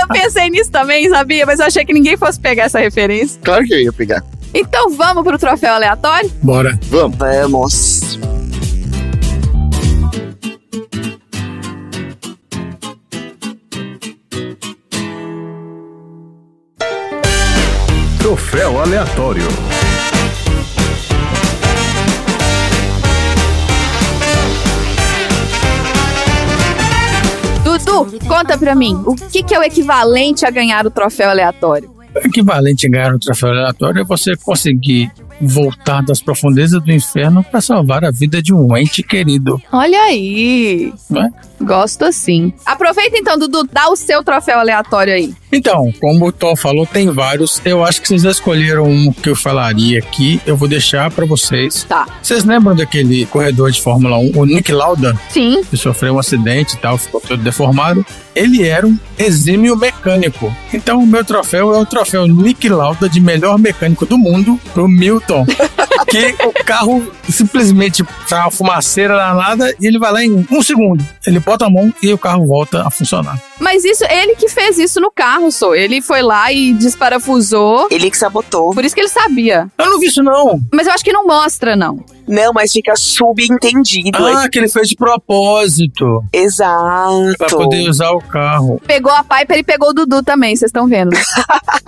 eu pensei nisso também, sabia? Mas eu achei que ninguém fosse pegar essa referência. Claro que eu ia pegar. Então vamos pro troféu aleatório? Bora. Vamos. Vamos. Troféu aleatório. Dudu, conta pra mim, o que, que é o equivalente a ganhar o troféu aleatório? O equivalente a ganhar um troféu aleatório é você conseguir voltar das profundezas do inferno para salvar a vida de um ente querido. Olha aí, é? gosto assim. Aproveita então, Dudu, dá o seu troféu aleatório aí. Então, como o Tom falou, tem vários. Eu acho que vocês já escolheram um que eu falaria aqui. Eu vou deixar para vocês. Tá. Vocês lembram daquele corredor de Fórmula 1, o Nick Lauda, Sim. que sofreu um acidente e tal, ficou todo deformado? Ele era um exímio mecânico. Então, o meu troféu é o troféu Nick Lauda de melhor mecânico do mundo pro Milton. Que o carro simplesmente tá uma fumaceira danada e ele vai lá em um segundo. Ele bota a mão e o carro volta a funcionar. Mas isso, ele que fez isso no carro, só. Ele foi lá e desparafusou. Ele que sabotou. Por isso que ele sabia. Eu não vi isso, não. Mas eu acho que não mostra, não. Não, mas fica subentendido. Ah, que ele fez de propósito. Exato. Pra poder usar o carro. Pegou a Piper e pegou o Dudu também, vocês estão vendo.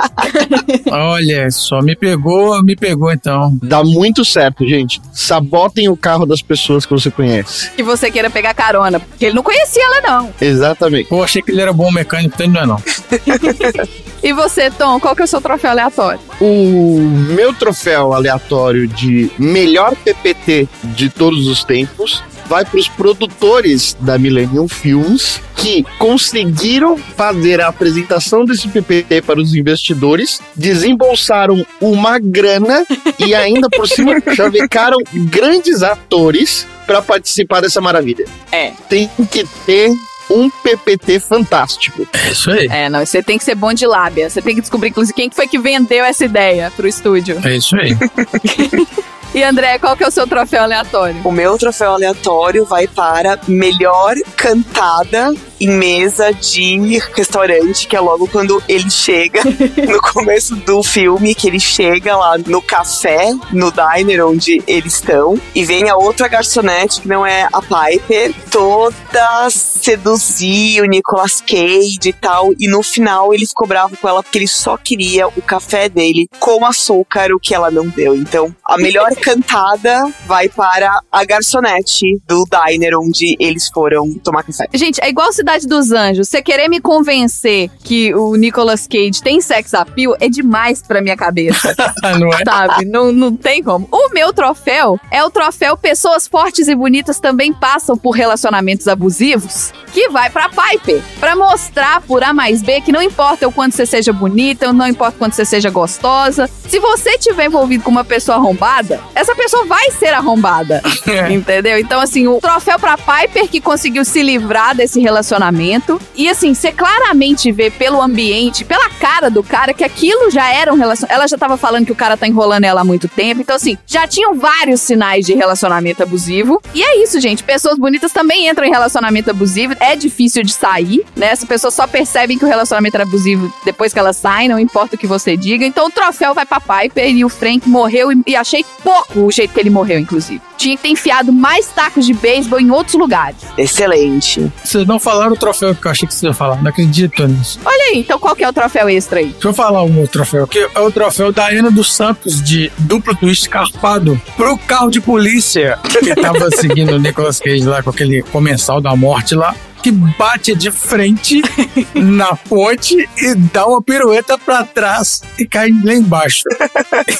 Olha só, me pegou, me pegou então. Dá muito certo, gente. Sabotem o carro das pessoas que você conhece. que você queira pegar carona. Porque ele não conhecia ela, não. Exatamente. Pô, achei que ele era bom mecânico, então ele não é não. E você, Tom, qual que é o seu troféu aleatório? O meu troféu aleatório de melhor PPT de todos os tempos vai para os produtores da Millennium Films que conseguiram fazer a apresentação desse PPT para os investidores, desembolsaram uma grana e ainda por cima chavecaram grandes atores para participar dessa maravilha. É. Tem que ter um PPT fantástico. É isso aí. É, não, você tem que ser bom de lábia. Você tem que descobrir, inclusive, quem que foi que vendeu essa ideia pro estúdio. É isso aí. E André, qual que é o seu troféu aleatório? O meu troféu aleatório vai para melhor cantada em mesa de restaurante, que é logo quando ele chega no começo do filme, que ele chega lá no café, no diner onde eles estão, e vem a outra garçonete, que não é a Piper, toda seduzir o Nicolas Cage e tal, e no final ele ficou bravo com ela porque ele só queria o café dele com açúcar, o que ela não deu. Então, a melhor cantada vai para a garçonete do diner onde eles foram tomar café. Gente, é igual Cidade dos Anjos. Você querer me convencer que o Nicolas Cage tem sex appeal é demais pra minha cabeça. não é? Sabe? Não, não tem como. O meu troféu é o troféu Pessoas Fortes e Bonitas também passam por relacionamentos abusivos, que vai pra Piper. Pra mostrar por A mais B que não importa o quanto você seja bonita, não importa o quanto você seja gostosa. Se você tiver envolvido com uma pessoa arrombada, essa pessoa vai ser arrombada. Entendeu? Então, assim, o troféu pra Piper que conseguiu se livrar desse relacionamento. E, assim, você claramente vê pelo ambiente, pela cara do cara, que aquilo já era um relacionamento. Ela já tava falando que o cara tá enrolando ela há muito tempo. Então, assim, já tinham vários sinais de relacionamento abusivo. E é isso, gente. Pessoas bonitas também entram em relacionamento abusivo. É difícil de sair, né? As pessoas só percebem que o relacionamento era abusivo depois que elas saem, não importa o que você diga. Então, o troféu vai pra Piper e o Frank morreu. E, e achei pouco o jeito que ele morreu, inclusive. Tinha que ter enfiado mais tacos de beisebol em outros lugares. Excelente. Vocês não falaram o troféu que eu achei que vocês iam falar. Não acredito nisso. Olha aí, então qual que é o troféu extra aí? Deixa eu falar um outro troféu aqui. É o troféu da Ana dos Santos de duplo twist carpado pro carro de polícia que tava seguindo o Nicolas Cage lá com aquele comensal da morte lá. Que bate de frente na ponte e dá uma pirueta pra trás e cai lá embaixo.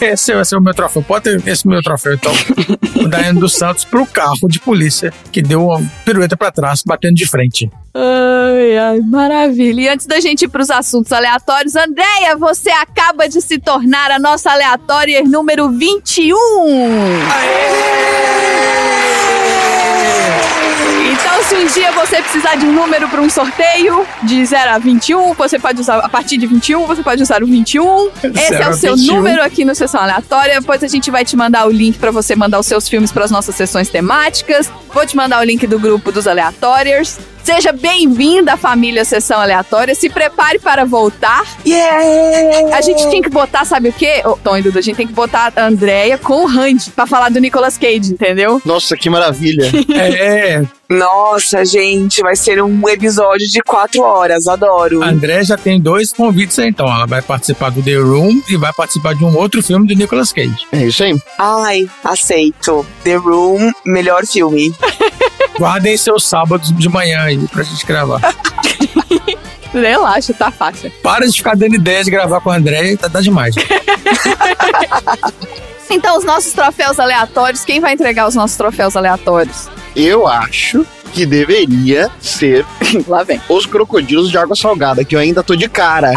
Esse vai ser o meu troféu. Pode ter esse meu troféu, então. O Daiane dos Santos pro carro de polícia que deu uma pirueta pra trás, batendo de frente. Ai, ai, maravilha. E antes da gente ir pros assuntos aleatórios, Andréia, você acaba de se tornar a nossa aleatória número 21. Então, se um dia você precisar de um número para um sorteio de 0 a 21, você pode usar a partir de 21, você pode usar o 21. Esse é o seu 21. número aqui no Sessão Aleatória. Depois a gente vai te mandar o link para você mandar os seus filmes para as nossas sessões temáticas. Vou te mandar o link do grupo dos Aleatórios. Seja bem-vinda à família Sessão Aleatória. Se prepare para voltar. Yeah! A gente tinha que botar, sabe o quê? Ô, Tom e Dudu, a gente tem que botar a Andrea com o Randy pra falar do Nicolas Cage, entendeu? Nossa, que maravilha. É, Nossa, gente, vai ser um episódio de quatro horas. Adoro. a André já tem dois convites aí, então. Ela vai participar do The Room e vai participar de um outro filme do Nicolas Cage. É isso aí. Ai, aceito. The Room, melhor filme. Guardem seus sábados de manhã aí pra gente gravar. Relaxa, tá fácil. Para de ficar dando ideia de gravar com a André, tá, tá demais. Então, os nossos troféus aleatórios, quem vai entregar os nossos troféus aleatórios? Eu acho que deveria ser Lá vem. os crocodilos de água salgada, que eu ainda tô de cara.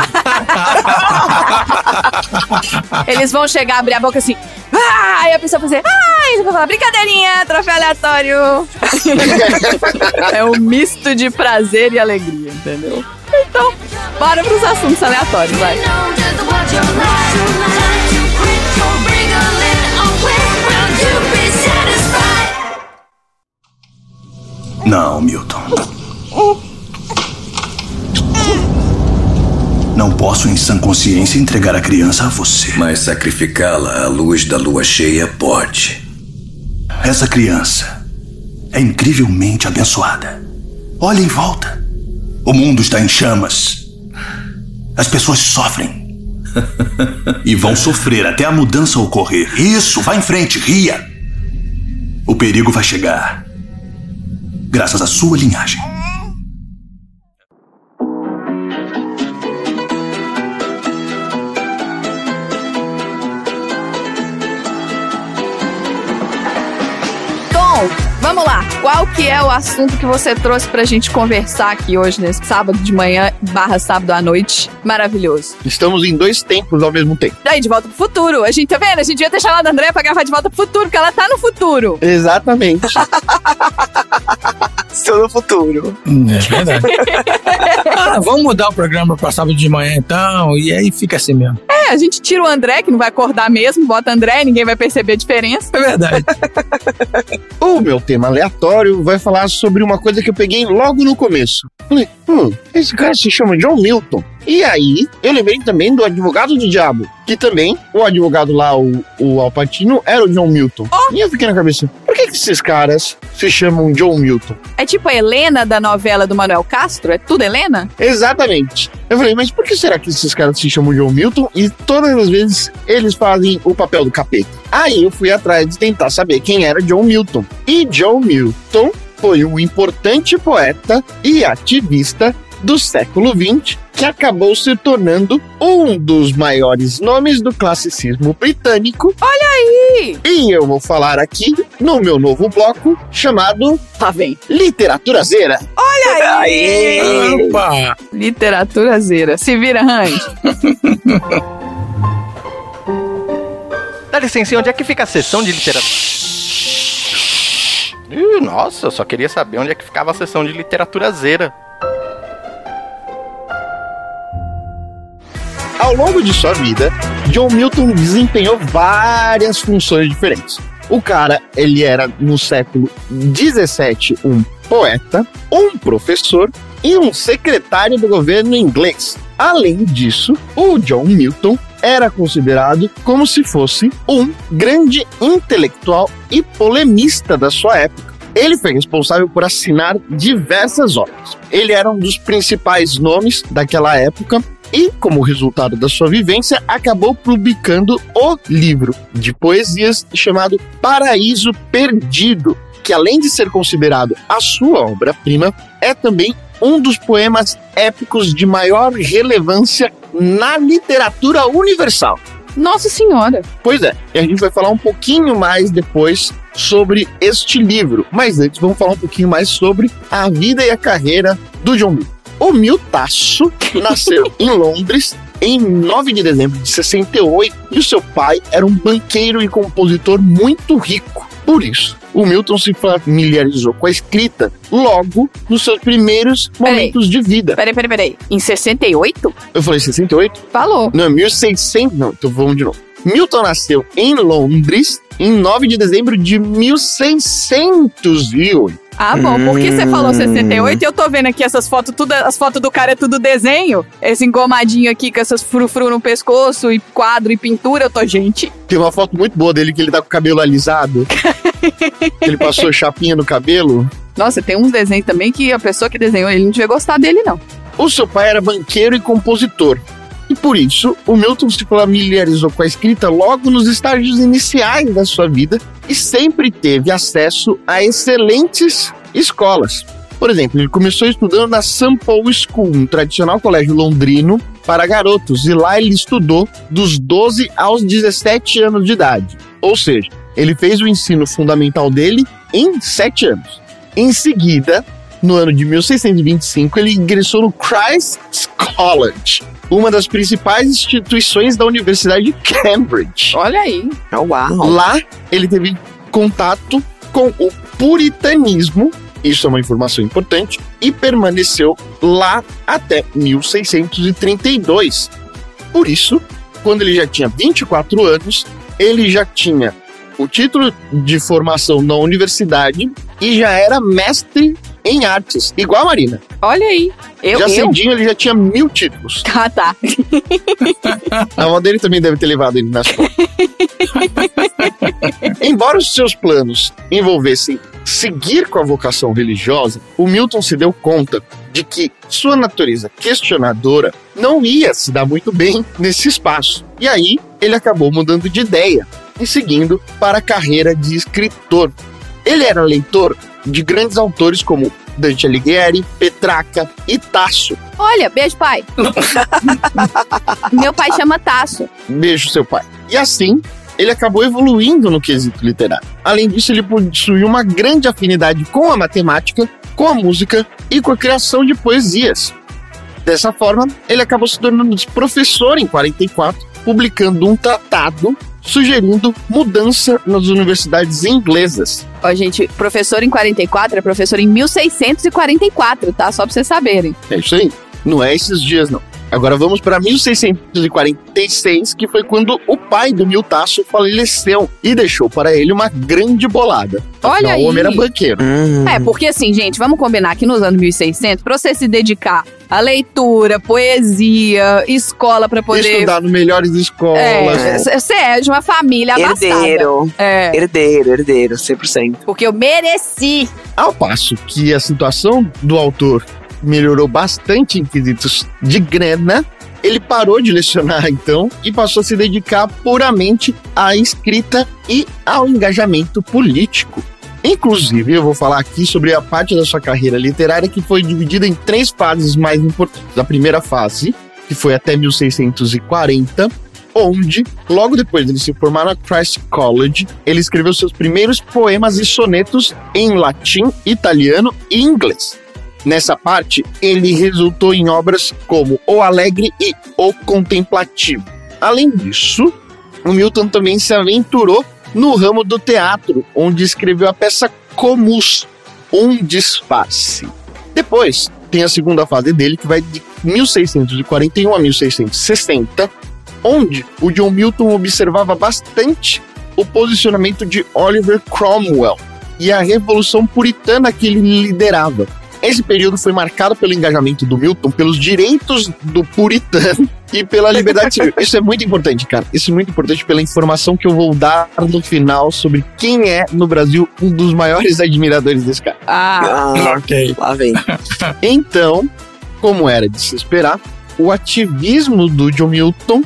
Eles vão chegar, abrir a boca assim. Ah! Aí a pessoa vai fazer. Ah! E ele vai falar: brincadeirinha, troféu aleatório. é um misto de prazer e alegria, entendeu? Então, bora pros assuntos aleatórios, vai. Não, Milton. Não posso, em sã consciência, entregar a criança a você. Mas sacrificá-la à luz da lua cheia pode. Essa criança é incrivelmente abençoada. Olhe em volta. O mundo está em chamas. As pessoas sofrem. e vão sofrer até a mudança ocorrer. Isso, vá em frente, ria. O perigo vai chegar. Graças à sua linhagem. Vamos lá. Qual que é o assunto que você trouxe pra gente conversar aqui hoje, nesse sábado de manhã barra sábado à noite? Maravilhoso. Estamos em dois tempos ao mesmo tempo. Daí, de volta pro futuro. A gente, tá vendo? A gente devia ter chamado a André pra gravar de volta pro futuro, porque ela tá no futuro. Exatamente. Estou no futuro. É verdade. ah, vamos mudar o programa pra sábado de manhã então, e aí fica assim mesmo. É, a gente tira o André, que não vai acordar mesmo, bota André, ninguém vai perceber a diferença. É verdade. o meu tema aleatório vai falar sobre uma coisa que eu peguei logo no começo. Falei, hum, esse cara se chama John Milton. E aí, eu lembrei também do advogado do diabo, que também, o advogado lá, o, o Alpatino, era o John Milton. E eu fiquei na cabeça, por que, que esses caras se chamam John Milton? É tipo a Helena da novela do Manuel Castro? É tudo Helena? Exatamente. Eu falei, mas por que será que esses caras se chamam John Milton e todas as vezes eles fazem o papel do capeta? Aí eu fui atrás de tentar saber quem era John Milton. E John Milton foi um importante poeta e ativista do século XX que acabou se tornando um dos maiores nomes do classicismo britânico. Olha aí! E eu vou falar aqui no meu novo bloco chamado Lá vem. Literaturazeira. Olha aí! Opa! Literaturazeira. Se vira, Randy. Dá licença, onde é que fica a sessão de literatura? Ih, nossa, eu só queria saber onde é que ficava a sessão de literaturazeira. Ao longo de sua vida, John Milton desempenhou várias funções diferentes. O cara, ele era no século 17 um poeta, um professor e um secretário do governo inglês. Além disso, o John Milton era considerado como se fosse um grande intelectual e polemista da sua época. Ele foi responsável por assinar diversas obras. Ele era um dos principais nomes daquela época e, como resultado da sua vivência, acabou publicando o livro de poesias chamado Paraíso Perdido, que além de ser considerado a sua obra-prima, é também um dos poemas épicos de maior relevância na literatura universal. Nossa Senhora. Pois é, e a gente vai falar um pouquinho mais depois sobre este livro. Mas antes, vamos falar um pouquinho mais sobre a vida e a carreira do John Milton. O Miltaço nasceu em Londres em 9 de dezembro de 68 e o seu pai era um banqueiro e compositor muito rico. Por isso, o Milton se familiarizou com a escrita logo nos seus primeiros momentos de vida. Peraí, peraí, peraí. Em 68? Eu falei 68? Falou. Não, 1600. Não, então vamos de novo. Milton nasceu em Londres em 9 de dezembro de 1608. Ah, bom, porque você falou 68 e eu tô vendo aqui essas fotos, tudo, as fotos do cara é tudo desenho. Esse engomadinho aqui com essas frufru no pescoço e quadro e pintura, eu tô, gente. Tem uma foto muito boa dele que ele tá com o cabelo alisado. ele passou chapinha no cabelo. Nossa, tem uns desenhos também que a pessoa que desenhou ele não devia gostar dele, não. O seu pai era banqueiro e compositor. E por isso, o Milton se familiarizou com a escrita logo nos estágios iniciais da sua vida e sempre teve acesso a excelentes escolas. Por exemplo, ele começou estudando na St. Paul School, um tradicional colégio londrino para garotos, e lá ele estudou dos 12 aos 17 anos de idade. Ou seja, ele fez o ensino fundamental dele em 7 anos. Em seguida, no ano de 1625, ele ingressou no Christ's College, uma das principais instituições da Universidade de Cambridge. Olha aí. Oh, uau. Lá, ele teve contato com o puritanismo, isso é uma informação importante, e permaneceu lá até 1632. Por isso, quando ele já tinha 24 anos, ele já tinha o título de formação na universidade e já era mestre em artes, igual a Marina. Olha aí. Eu, já eu? cedinho ele já tinha mil títulos. Ah, tá. A avó dele também deve ter levado ele na escola. Embora os seus planos envolvessem seguir com a vocação religiosa, o Milton se deu conta de que sua natureza questionadora não ia se dar muito bem nesse espaço. E aí ele acabou mudando de ideia e seguindo para a carreira de escritor. Ele era leitor de grandes autores como Dante Alighieri, Petrarca e Tasso. Olha, beijo, pai. Meu pai chama Tasso. Beijo, seu pai. E assim, ele acabou evoluindo no quesito literário. Além disso, ele possuía uma grande afinidade com a matemática, com a música e com a criação de poesias. Dessa forma, ele acabou se tornando professor em 44, publicando um tratado sugerindo mudança nas universidades inglesas. Ó, gente, professor em 44 é professor em 1644, tá? Só pra vocês saberem. É isso aí. Não é esses dias, não. Agora vamos para 1646, que foi quando o pai do Miltaço faleceu e deixou para ele uma grande bolada. Olha Afinal, aí. o homem era banqueiro. É, porque assim, gente, vamos combinar que nos anos 1600, pra você se dedicar à leitura, poesia, escola pra poder... Estudar nas melhores escolas. É, você é de uma família abastada. Herdeiro. É, Herdeiro, herdeiro, 100%. porque eu mereci. Ao passo que a situação do autor melhorou bastante em quesitos de grana, ele parou de lecionar então e passou a se dedicar puramente à escrita e ao engajamento político. Inclusive, eu vou falar aqui sobre a parte da sua carreira literária que foi dividida em três fases mais importantes. A primeira fase, que foi até 1640, onde, logo depois de ele se formar na Christ College, ele escreveu seus primeiros poemas e sonetos em latim, italiano e inglês. Nessa parte, ele resultou em obras como O Alegre e O Contemplativo. Além disso, o Milton também se aventurou no ramo do teatro, onde escreveu a peça Comus, um disfarce. Depois, tem a segunda fase dele, que vai de 1641 a 1660, onde o John Milton observava bastante o posicionamento de Oliver Cromwell e a revolução puritana que ele liderava. Esse período foi marcado pelo engajamento do Milton pelos direitos do puritano e pela liberdade civil. Isso é muito importante, cara. Isso é muito importante pela informação que eu vou dar no final sobre quem é, no Brasil, um dos maiores admiradores desse cara. Ah, Ah, Ok. lá vem. Então, como era de se esperar, o ativismo do John Milton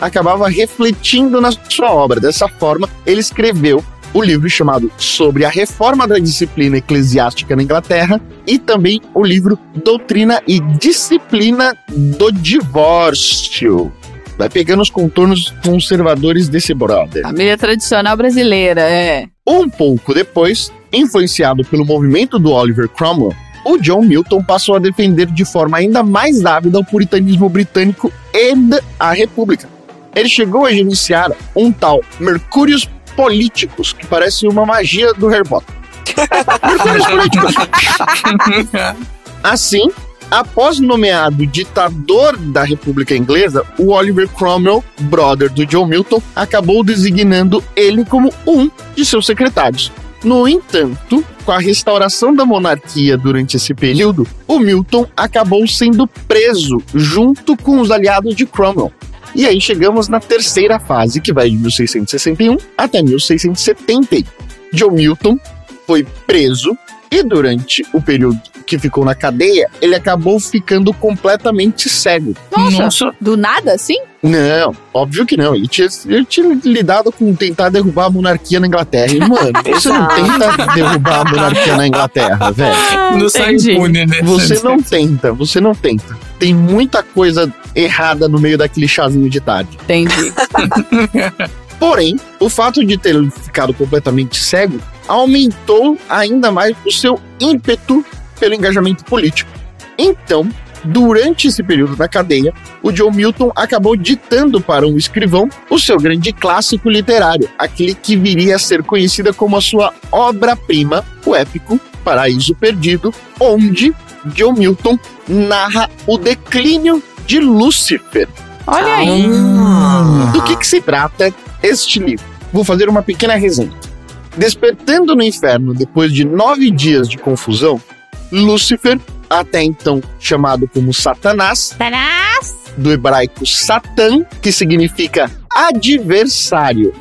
acabava refletindo na sua obra. Dessa forma, ele escreveu o livro chamado Sobre a Reforma da Disciplina Eclesiástica na Inglaterra e também o livro Doutrina e Disciplina do Divórcio. Vai pegando os contornos conservadores desse brother. Família tradicional brasileira, é. Um pouco depois, influenciado pelo movimento do Oliver Cromwell, o John Milton passou a defender de forma ainda mais ávida o puritanismo britânico e a República. Ele chegou a gerenciar um tal Mercúrios Políticos, que parece uma magia do Harry Potter. Mercúrios Políticos! Assim, após nomeado ditador da República Inglesa, o Oliver Cromwell, brother do John Milton, acabou designando ele como um de seus secretários. No entanto, com a restauração da monarquia durante esse período, o Milton acabou sendo preso junto com os aliados de Cromwell. E aí chegamos na terceira fase, que vai de 1661 até 1670. John Milton foi preso e durante o período que ficou na cadeia, ele acabou ficando completamente cego. Nossa, Nossa. do nada assim? Não, óbvio que não. Ele tinha, ele tinha lidado com tentar derrubar a monarquia na Inglaterra. E, mano, você não tenta derrubar a monarquia na Inglaterra, velho. Não sai impune, né? Você não tenta, você não tenta. Tem muita coisa errada no meio daquele chazinho de tarde. Entendi. Porém, o fato de ter ficado completamente cego aumentou ainda mais o seu ímpeto pelo engajamento político. Então, durante esse período na cadeia, o John Milton acabou ditando para um escrivão o seu grande clássico literário, aquele que viria a ser conhecida como a sua obra-prima, o épico Paraíso Perdido, onde John Milton narra o declínio de Lúcifer. Olha aí. Do que, que se trata este livro? Vou fazer uma pequena resenha. Despertando no inferno depois de nove dias de confusão, Lúcifer, até então chamado como Satanás, do hebraico Satã, que significa adversário,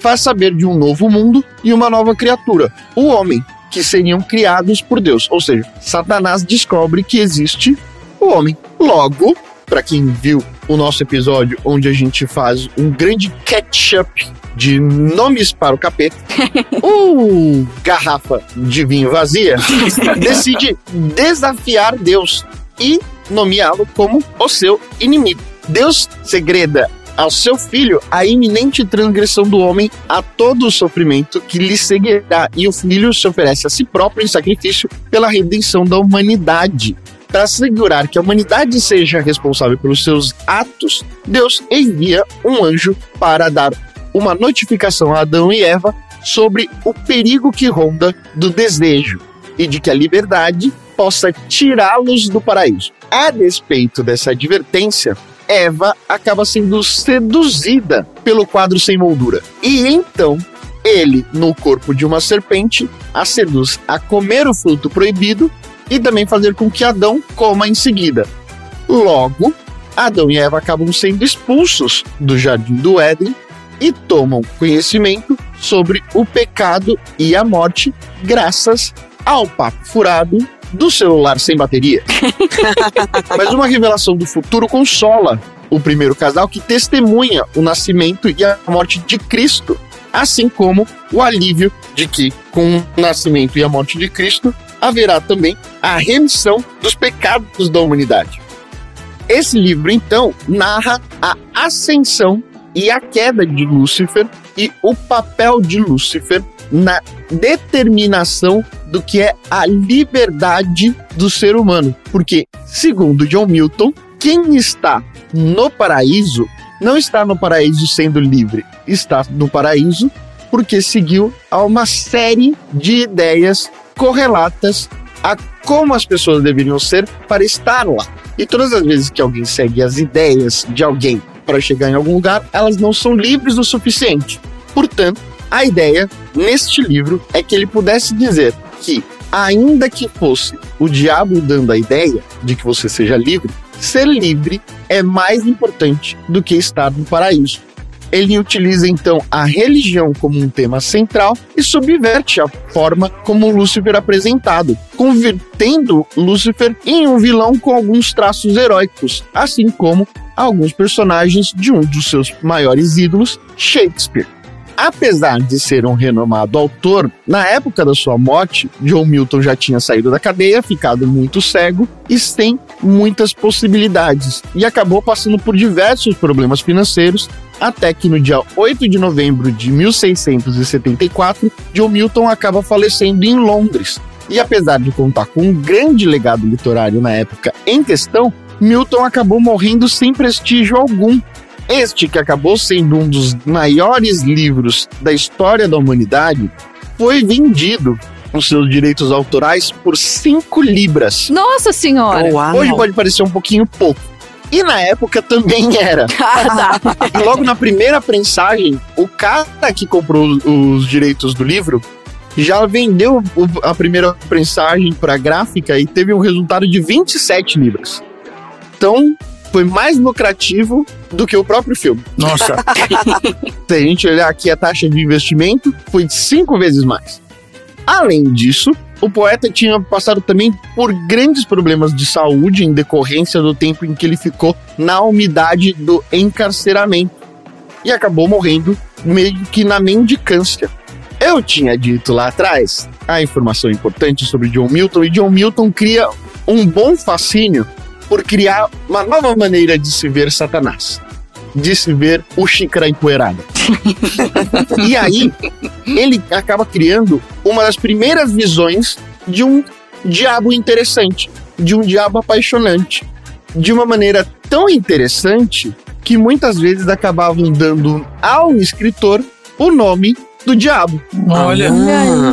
faz saber de um novo mundo e uma nova criatura, o homem, que seriam criados por Deus. Ou seja, Satanás descobre que existe o homem. Logo, para quem viu o nosso episódio onde a gente faz um grande catch-up de nomes para o capeta, o garrafa de vinho vazia decide desafiar Deus e nomeá-lo como o seu inimigo. Deus segreda ao seu filho a iminente transgressão do homem a todo o sofrimento que lhe seguirá, e o filho se oferece a si próprio em sacrifício pela redenção da humanidade. Para assegurar que a humanidade seja responsável pelos seus atos, Deus envia um anjo para dar uma notificação a Adão e Eva sobre o perigo que ronda do desejo e de que a liberdade possa tirá-los do paraíso. A despeito dessa advertência, Eva acaba sendo seduzida pelo quadro sem moldura. E então, ele, no corpo de uma serpente, a seduz a comer o fruto proibido e também fazer com que Adão coma em seguida. Logo, Adão e Eva acabam sendo expulsos do jardim do Éden e tomam conhecimento sobre o pecado e a morte graças ao papo furado do celular sem bateria. Mas uma revelação do futuro consola o primeiro casal que testemunha o nascimento e a morte de Cristo, assim como o alívio de que, com o nascimento e a morte de Cristo, haverá também a remissão dos pecados da humanidade. Esse livro, então, narra a ascensão e a queda de Lúcifer e o papel de Lúcifer na determinação do que é a liberdade do ser humano. Porque, segundo John Milton, quem está no paraíso não está no paraíso sendo livre, está no paraíso porque seguiu a uma série de ideias correlatas a como as pessoas deveriam ser para estar lá. E todas as vezes que alguém segue as ideias de alguém para chegar em algum lugar, elas não são livres o suficiente. Portanto, a ideia neste livro é que ele pudesse dizer que, ainda que fosse o diabo dando a ideia de que você seja livre, ser livre é mais importante do que estar no paraíso. Ele utiliza então a religião como um tema central e subverte a forma como Lúcifer é apresentado, convertendo Lúcifer em um vilão com alguns traços heróicos, assim como alguns personagens de um dos seus maiores ídolos, Shakespeare. Apesar de ser um renomado autor, na época da sua morte, John Milton já tinha saído da cadeia, ficado muito cego e sem muitas possibilidades, e acabou passando por diversos problemas financeiros, até que no dia 8 de novembro de 1674, John Milton acaba falecendo em Londres. E apesar de contar com um grande legado literário na época em questão, Milton acabou morrendo sem prestígio algum, este, que acabou sendo um dos maiores livros da história da humanidade, foi vendido com seus direitos autorais por 5 libras. Nossa senhora! Hoje pode parecer um pouquinho pouco. E na época também era. Ah, tá. E logo na primeira prensagem, o cara que comprou os direitos do livro já vendeu a primeira prensagem para gráfica e teve um resultado de 27 libras. Então, foi mais lucrativo do que o próprio filme. Nossa. Se a gente olhar aqui a taxa de investimento, foi cinco vezes mais. Além disso, o poeta tinha passado também por grandes problemas de saúde em decorrência do tempo em que ele ficou na umidade do encarceramento e acabou morrendo meio que na mendicância. Eu tinha dito lá atrás a informação importante sobre John Milton e John Milton cria um bom fascínio por criar uma nova maneira de se ver Satanás, de se ver o xícara empoeirada. e aí, ele acaba criando uma das primeiras visões de um diabo interessante, de um diabo apaixonante, de uma maneira tão interessante que muitas vezes acabavam dando ao escritor o nome do diabo. Olha.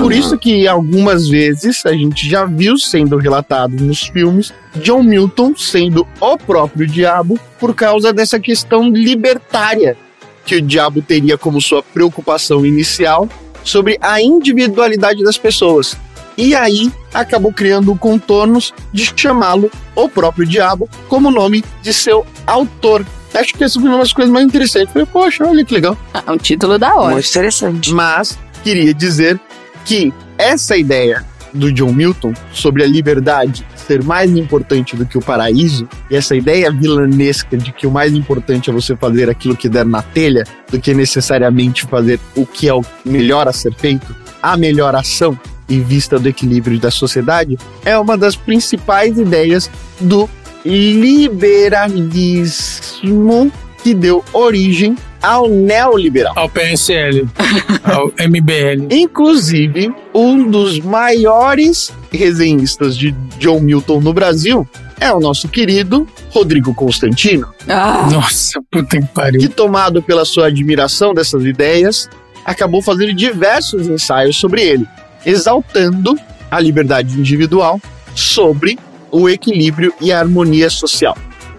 Por isso que algumas vezes a gente já viu sendo relatado nos filmes John Milton sendo o próprio diabo por causa dessa questão libertária que o diabo teria como sua preocupação inicial sobre a individualidade das pessoas. E aí acabou criando contornos de chamá-lo o próprio diabo como nome de seu autor. Acho que essa foi uma das coisas mais interessantes. Falei, poxa, olha que legal. É um título da hora. Muito interessante. Mas queria dizer que essa ideia do John Milton sobre a liberdade ser mais importante do que o paraíso, e essa ideia vilanesca de que o mais importante é você fazer aquilo que der na telha, do que necessariamente fazer o que é o melhor a ser feito, a melhor ação em vista do equilíbrio da sociedade, é uma das principais ideias do liberalismo que deu origem ao neoliberal. Ao PSL. ao MBL. Inclusive, um dos maiores resenhistas de John Milton no Brasil é o nosso querido Rodrigo Constantino, Ah, Nossa, puta que pariu. que, tomado pela sua admiração dessas ideias, acabou fazendo diversos ensaios sobre ele, exaltando a liberdade individual sobre o equilíbrio e a harmonia social.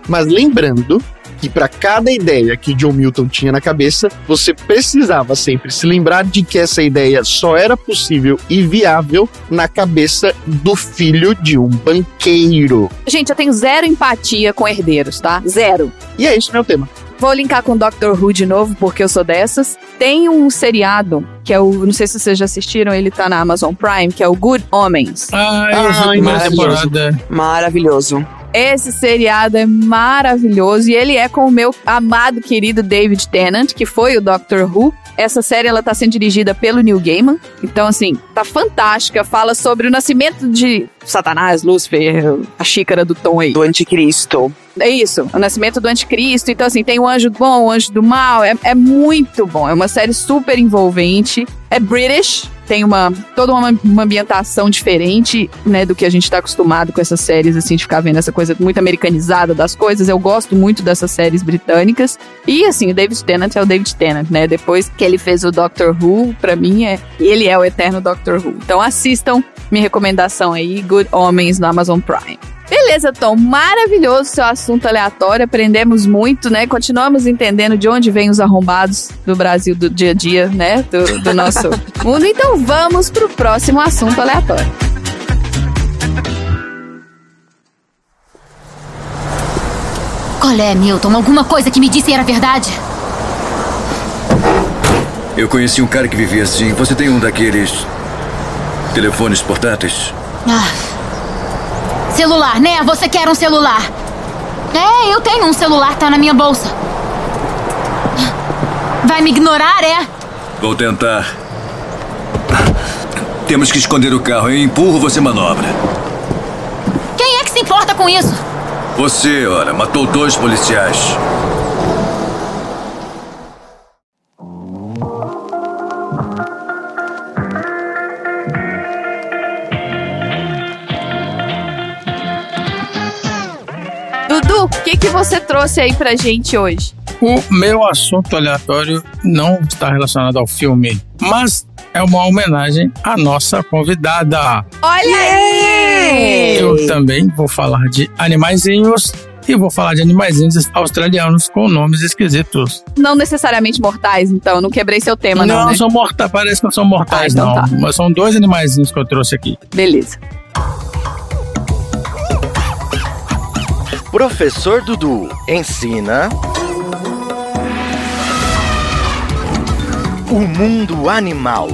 Mas lembrando que para cada ideia que John Milton tinha na cabeça, você precisava sempre se lembrar de que essa ideia só era possível e viável na cabeça do filho de um banqueiro. gente, eu tenho zero empatia com herdeiros, tá? Zero. E é isso meu tema. Vou linkar com Doctor Who de novo, porque eu sou dessas. Tem um seriado, que é o. Não sei se vocês já assistiram, ele tá na Amazon Prime, que é o Good Homens. Ah, eu vi a Ai, primeira maravilhoso. temporada. Maravilhoso. Esse seriado é maravilhoso e ele é com o meu amado querido David Tennant, que foi o Doctor Who. Essa série ela tá sendo dirigida pelo Neil Gaiman. Então assim, tá fantástica, fala sobre o nascimento de Satanás, Lúcifer, a xícara do Tom aí. Do anticristo. É isso, o nascimento do anticristo. Então, assim, tem o anjo bom, o anjo do mal. É, é muito bom. É uma série super envolvente. É British. Tem uma toda uma, uma ambientação diferente, né, do que a gente tá acostumado com essas séries, assim, de ficar vendo essa coisa muito americanizada das coisas. Eu gosto muito dessas séries britânicas. E, assim, o David Tennant é o David Tennant, né? Depois que ele fez o Doctor Who, pra mim, é ele é o eterno Doctor Who. Então, assistam. Minha recomendação aí, Good Homens no Amazon Prime. Beleza, Tom, maravilhoso seu assunto aleatório, aprendemos muito, né? Continuamos entendendo de onde vêm os arrombados do Brasil do dia a dia, né? Do, do nosso mundo. Então vamos pro próximo assunto aleatório. Qual é, Milton? Alguma coisa que me disse era verdade? Eu conheci um cara que vivia assim. Você tem um daqueles. Telefones portáteis? Ah. Celular, né? Você quer um celular? É, eu tenho um celular, tá na minha bolsa. Vai me ignorar, é? Vou tentar. Temos que esconder o carro. Eu empurro, você manobra. Quem é que se importa com isso? Você, ora, matou dois policiais. Que, que você trouxe aí pra gente hoje? O meu assunto aleatório não está relacionado ao filme, mas é uma homenagem à nossa convidada. Olha aí! Eu também vou falar de animaizinhos e vou falar de animaizinhos australianos com nomes esquisitos. Não necessariamente mortais, então. Não quebrei seu tema, não, não, né? são mortais, parece que não são mortais, Ah, então não. tá. Mas são dois animaizinhos que eu trouxe aqui. Beleza. Professor Dudu ensina. O mundo animal.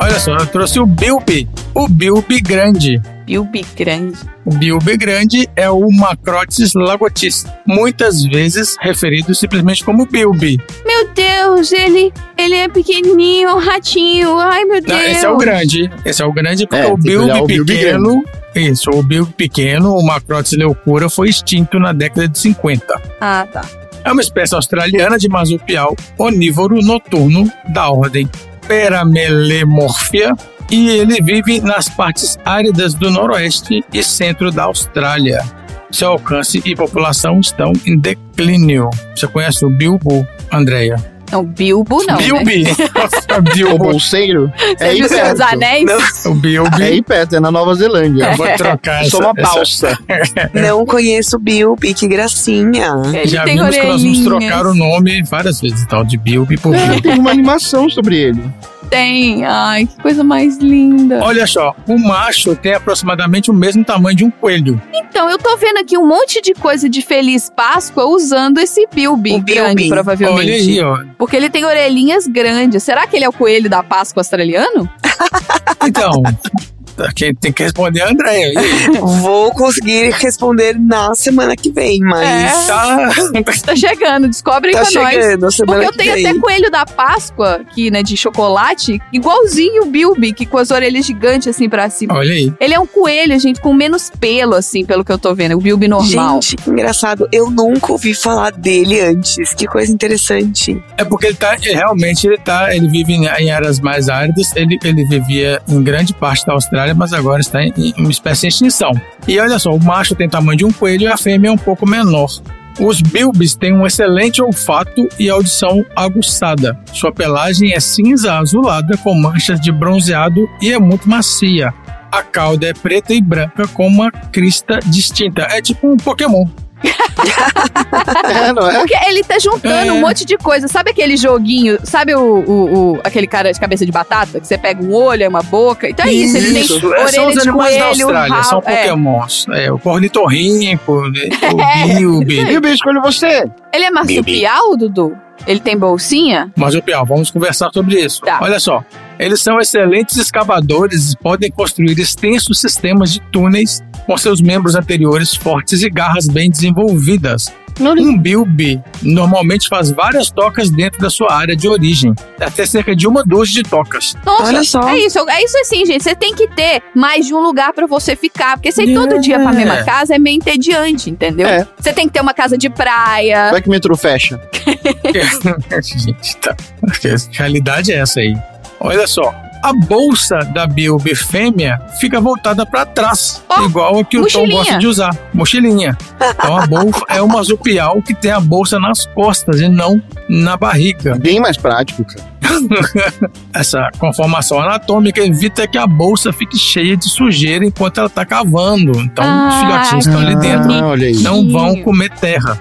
Olha só, eu trouxe o Bilby, o Bilby grande. Bilby grande. O Bilby grande é o Macrotis lagotis, muitas vezes referido simplesmente como Bilby. Meu Deus, ele, ele é pequenininho, um ratinho. Ai, meu Não, Deus. esse é o grande. Esse é o grande porque É, o tem que Bilby olhar o Bilby pequeno. Isso, o Bilby pequeno, o Macrotis leucura, foi extinto na década de 50. Ah, tá. É uma espécie australiana de marsupial onívoro noturno da ordem Peramelemorphia e ele vive nas partes áridas do noroeste e centro da Austrália. Seu alcance e população estão em declínio. Você conhece o Bilbo, Andréia? Não, Bilbo não, né? Bilby! Nossa, O Bilbo! bolseiro é Você aí viu perto. Anéis? O Bilby! É aí perto, é na Nova Zelândia. Eu vou trocar essa, Sou uma essa- balsa. Não conheço o Bilby, que gracinha. Ele Já tem vimos que nós vamos orelhinhas. trocar o nome várias vezes, tal, de Bilby por É, Bilby. tem uma animação sobre ele. Tem. Ai, que coisa mais linda. Olha só, o macho tem aproximadamente o mesmo tamanho de um coelho. Então, eu tô vendo aqui um monte de coisa de Feliz Páscoa usando esse Bilby O grande, Bilby. provavelmente. Olha aí, ó. Porque ele tem orelhinhas grandes. Será que ele é o coelho da Páscoa australiano? Então, quem tem que responder é a Andréia. Vou conseguir responder na semana que vem, mas. Tá. Tá chegando, descobre aí Tá pra nós. chegando semana Porque eu que tenho vem. até coelho da Páscoa aqui, né, de chocolate, igualzinho o Bilby, que com as orelhas gigantes assim pra cima. Olha aí. Ele é um coelho, gente, com menos pelo, assim, pelo que eu tô vendo. O Bilby normal. Gente, que engraçado. Eu nunca ouvi falar dele antes. Que coisa interessante. É porque ele tá, realmente ele tá, ele vive em, em áreas mais áridas, ele, ele vivia em grande parte da Austrália, mas agora está em, uma espécie em extinção. E olha só, o macho tem tamanho de um coelho e a fêmea é um pouco menor. Os bilbis têm um excelente olfato e audição aguçada. Sua pelagem é cinza azulada com manchas de bronzeado e é muito macia. A cauda é preta e branca com uma crista distinta. É tipo um Pokémon. É, não é? Porque ele tá juntando É. um monte de coisa. Sabe aquele joguinho? Sabe o, o- o- aquele cara de cabeça de batata? Que você pega um olho, uma boca. Então é isso. Ele tem Isso, orelha são os animais da coelho, Austrália, são é. pokémons. É, o ornitorrinco, o bilby. E o bicho escolhe você. Ele é marsupial, Dudu? Ele tem bolsinha? Piau, vamos conversar sobre isso. Tá. Olha só, eles são excelentes escavadores e podem construir extensos sistemas de túneis com seus membros anteriores fortes e garras bem desenvolvidas. Um bilby normalmente faz várias tocas dentro da sua área de origem, até cerca de uma dúzia de tocas. Nossa, Olha só. É isso, é isso assim, gente. Você tem que ter mais de um lugar pra você ficar. Porque você ir todo dia pra mesma casa é meio entediante, entendeu? É. Você tem que ter uma casa de praia. Vai que o metrô fecha. Gente, tá. A realidade é essa aí. Olha só. A bolsa da Bilby fêmea fica voltada para trás, Ó, igual a que o Tom gosta de usar. Mochilinha. Então a bolsa é uma marsupial que tem a bolsa nas costas e não na barriga. Bem mais prático, cara. Essa conformação anatômica evita que a bolsa fique cheia de sujeira enquanto ela está cavando. Então os Ah, filhotinhos que estão ali dentro Ah, não vão comer terra.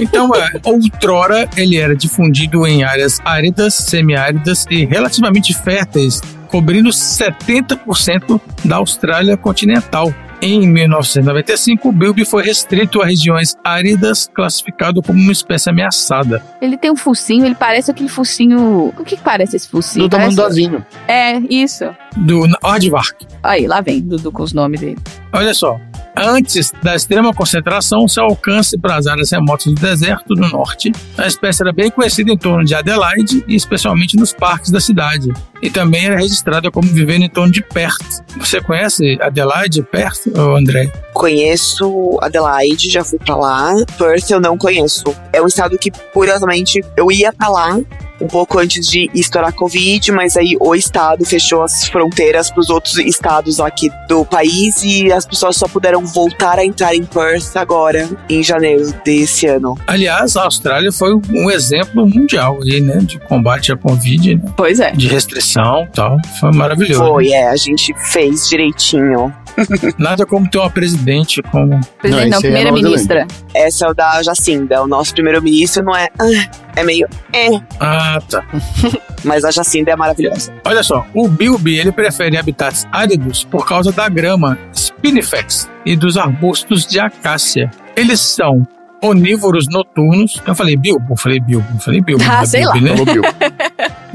Então, é, outrora ele era difundido em áreas áridas, semiáridas e relativamente férteis, cobrindo 70% da Austrália continental. Em 1995, o bilby foi restrito a regiões áridas, classificado como uma espécie ameaçada. Ele tem um focinho, ele parece aquele focinho. O que, que parece esse focinho? Do tamanho Parece- do azinho. É, isso. Do Aardvark. Aí, lá vem Dudu com os nomes dele. Olha só, Antes da extrema concentração, seu alcance para as áreas remotas do deserto do norte, a espécie era bem conhecida em torno de Adelaide e especialmente nos parques da cidade. E também era registrada como vivendo em torno de Perth. Você conhece Adelaide, Perth, André? Conheço Adelaide, já fui pra lá. Perth eu não conheço. É um estado que, curiosamente, eu ia pra lá um pouco antes de estourar Covid, mas aí o estado fechou as fronteiras para os outros estados aqui do país e as pessoas só puderam voltar a entrar em Perth agora, em janeiro desse ano. Aliás, a Austrália foi um exemplo mundial aí, né, de combate à Covid, né? Pois é. de restrição e tal. Foi maravilhoso. Foi, é, a gente fez direitinho. Nada como ter uma presidente como. Presidente, não, aí é primeira-ministra. Essa é o da Jacinda. O nosso primeiro-ministro não é. ah, É meio. É. Ah, tá. Mas a Jacinda é maravilhosa. Olha só, o Bilby ele prefere habitats áridos por causa da grama Spinifex e dos arbustos de acácia. Eles são onívoros noturnos. Eu falei Bilbo, eu falei Bilbo, eu falei Bilbo. Ah, não é sei Bilby, né? Falou, Bill.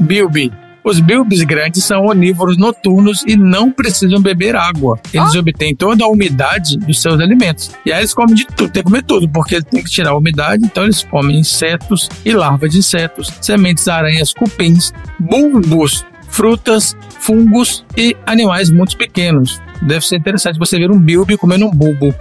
Bilby. Os bilbis grandes são onívoros noturnos e não precisam beber água. Eles obtêm toda a umidade dos seus alimentos. E aí eles comem de tudo, tem que comer tudo, porque tem que tirar a umidade, então eles comem insetos e larvas de insetos, sementes, aranhas, cupins, bulbos, frutas, fungos e animais muito pequenos. Deve ser interessante você ver um bilbi comendo um bulbo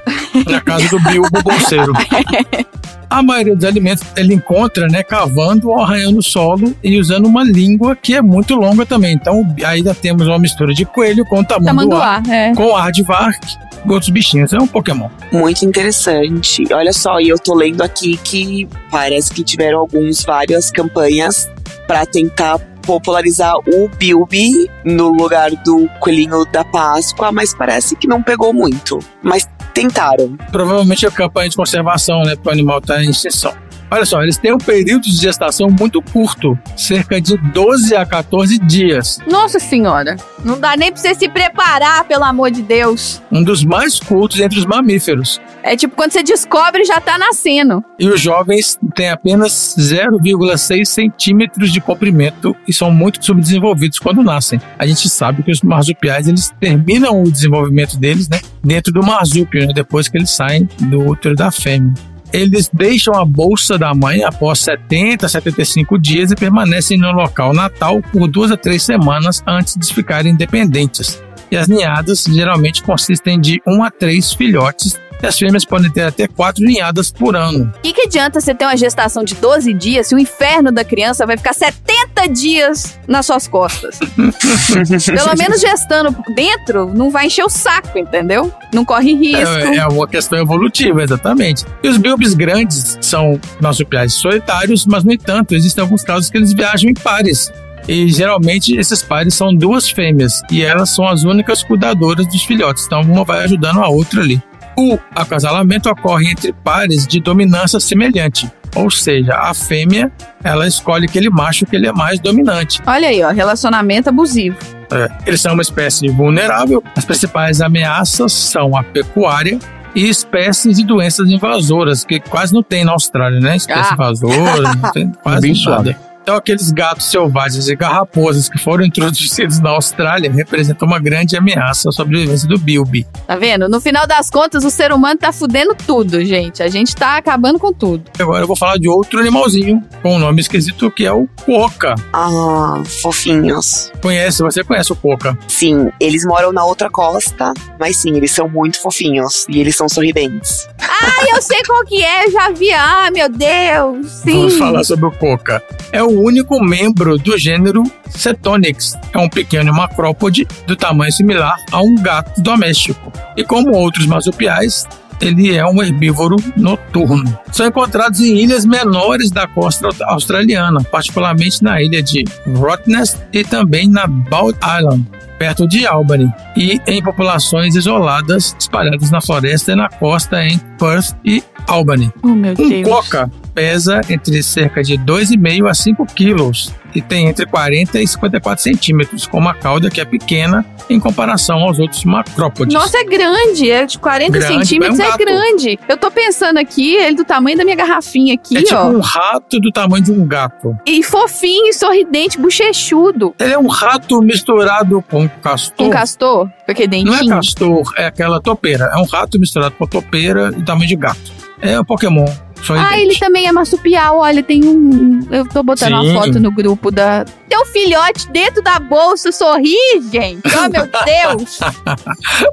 na casa do bilbo bolseiro. A maioria dos alimentos ele encontra, né, cavando ou arranhando o solo e usando uma língua que é muito longa também. Então, ainda temos uma mistura de coelho com tamanduá, Tamanduá, é. com aardvark e outros bichinhos. É um Pokémon. Muito interessante. Olha só, e eu tô lendo aqui que parece que tiveram alguns, várias campanhas para tentar popularizar o Bilby no lugar do coelhinho da Páscoa, mas parece que não pegou muito. Mas tentaram. Provavelmente é campanha de conservação, né, para o animal estar em extinção. Olha só, eles têm um período de gestação muito curto, cerca de 12 a 14 dias. Nossa senhora. Não dá nem pra você se preparar, pelo amor de Deus. Um dos mais curtos entre os mamíferos. É tipo quando você descobre já tá nascendo. E os jovens têm apenas 0,6 centímetros de comprimento e são muito subdesenvolvidos quando nascem. A gente sabe que os marsupiais eles terminam o desenvolvimento deles né, dentro do marsúpio, né, depois que eles saem do útero da fêmea. Eles deixam a bolsa da mãe após 70, 75 dias e permanecem no local natal por duas a três semanas antes de ficarem independentes. E as ninhadas geralmente consistem de um a três filhotes e as fêmeas podem ter até quatro ninhadas por ano. O que, que adianta você ter uma gestação de 12 dias se o inferno da criança vai ficar 70 dias nas suas costas? Pelo menos gestando dentro, não vai encher o saco, entendeu? Não corre risco. É, é uma questão evolutiva, exatamente. E os bilbis grandes são marsupiais solitários, mas, no entanto, existem alguns casos que eles viajam em pares. E geralmente esses pares são duas fêmeas e elas são as únicas cuidadoras dos filhotes, então uma vai ajudando a outra ali. O acasalamento ocorre entre pares de dominância semelhante, ou seja, a fêmea ela escolhe aquele macho que ele é mais dominante. Olha aí, ó, relacionamento abusivo. É, eles são uma espécie vulnerável. As principais ameaças são a pecuária e espécies de doenças invasoras, que quase não tem na Austrália, né? Espécie Ah. invasora, não tem quase Bem nada. suave. Então, aqueles gatos selvagens e garrapozas que foram introduzidos na Austrália representam uma grande ameaça à sobrevivência do bilby. Tá vendo? No final das contas, o ser humano tá fudendo tudo, gente. A gente tá acabando com tudo. Agora eu vou falar de outro animalzinho com um nome esquisito que é o coca. Ah, fofinhos. Conhece? Você conhece o coca? Sim, eles moram na outra costa, mas sim, eles são muito fofinhos e eles são sorridentes. Ai, eu sei qual que é, eu já vi. Ah, meu Deus. Sim. Vamos falar sobre o coca. É o único membro do gênero Cetonix. É um pequeno macrópode do tamanho similar a um gato doméstico. E como outros marsupiais, ele é um herbívoro noturno. São encontrados em ilhas menores da costa aust- australiana, particularmente na ilha de Rottnest e também na Bald Island, perto de Albany, e em populações isoladas espalhadas na floresta e na costa em Perth e Albany. Oh, Um coca pesa entre cerca de 2,5 a 5 quilos e tem entre 40 e 54 centímetros, com uma cauda que é pequena em comparação aos outros macrópodes. Nossa, é grande. É de 40 Grande, centímetros, é um é, grande. Eu tô pensando aqui, ele do tamanho da minha garrafinha aqui, é tipo ó. um rato do tamanho de um gato. E fofinho, sorridente, bochechudo. Ele é um rato misturado com castor. Um castor, com aquele Não é dentinho. castor, é aquela topeira. É um rato misturado com topeira e tamanho de gato. É um Pokémon. Só Ah, ele também é marsupial. Olha, tem um. Eu tô botando uma Sim. foto no grupo da. Tem um filhote dentro da bolsa, sorri, gente. Oh, meu Deus.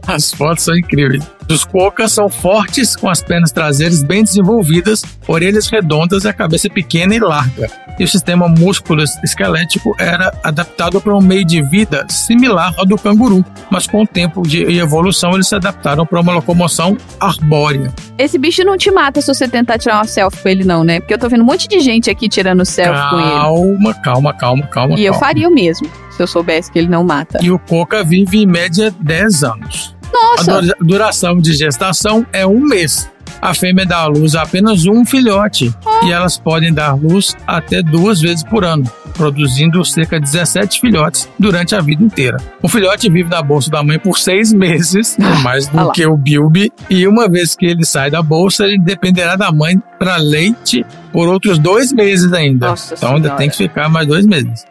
As fotos são incríveis. Os cocas são fortes, com as pernas traseiras bem desenvolvidas, orelhas redondas e a cabeça pequena e larga. E o sistema músculo-esquelético era adaptado para um meio de vida similar ao do canguru, mas com o tempo de evolução eles se adaptaram para uma locomoção arbórea. Esse bicho não te mata se você tentar tirar uma selfie com ele, não, né? Porque eu tô vendo um monte de gente aqui tirando selfie com ele. Calma, calma, calma, calma. E eu calma. faria o mesmo, se eu soubesse que ele não mata. E o coca vive em média 10 anos. Nossa! A dura- duração de gestação é um mês. A fêmea dá à luz a apenas um filhote e elas podem dar luz até duas vezes por ano, produzindo cerca de 17 filhotes durante a vida inteira. O filhote vive na bolsa da mãe por seis meses, mais Ah do que o Bilby, e uma vez que ele sai da bolsa, ele dependerá da mãe para leite por outros dois meses ainda. Nossa então ainda Senhora. tem que ficar mais dois meses.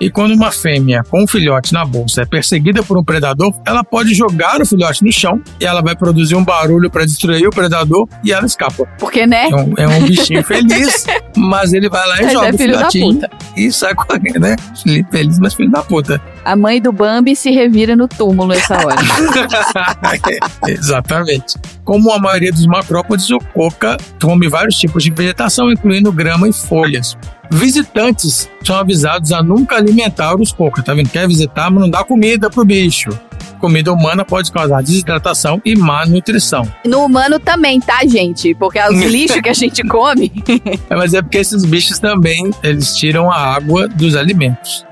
E quando uma fêmea com um filhote na bolsa é perseguida por um predador, ela pode jogar o filhote no chão e ela vai produzir um barulho para destruir o predador e ela escapa. Porque, né? É um, é um bichinho feliz, mas ele vai lá e Mas joga é o filho da filhotinho puta. e sai correndo, né? Feliz, mas filho da puta. A mãe do Bambi se revira no túmulo essa hora. Exatamente. Como a maioria dos macrópodes, o coca come vários tipos de vegetação, incluindo grama e folhas. Visitantes são avisados a nunca alimentar os cocas, tá vendo? Quer visitar, mas não dá comida pro bicho. Comida humana pode causar desidratação e má nutrição. No humano também, tá, gente? Porque os lixos que a gente come. É, Mas é porque esses bichos também, eles tiram a água dos alimentos.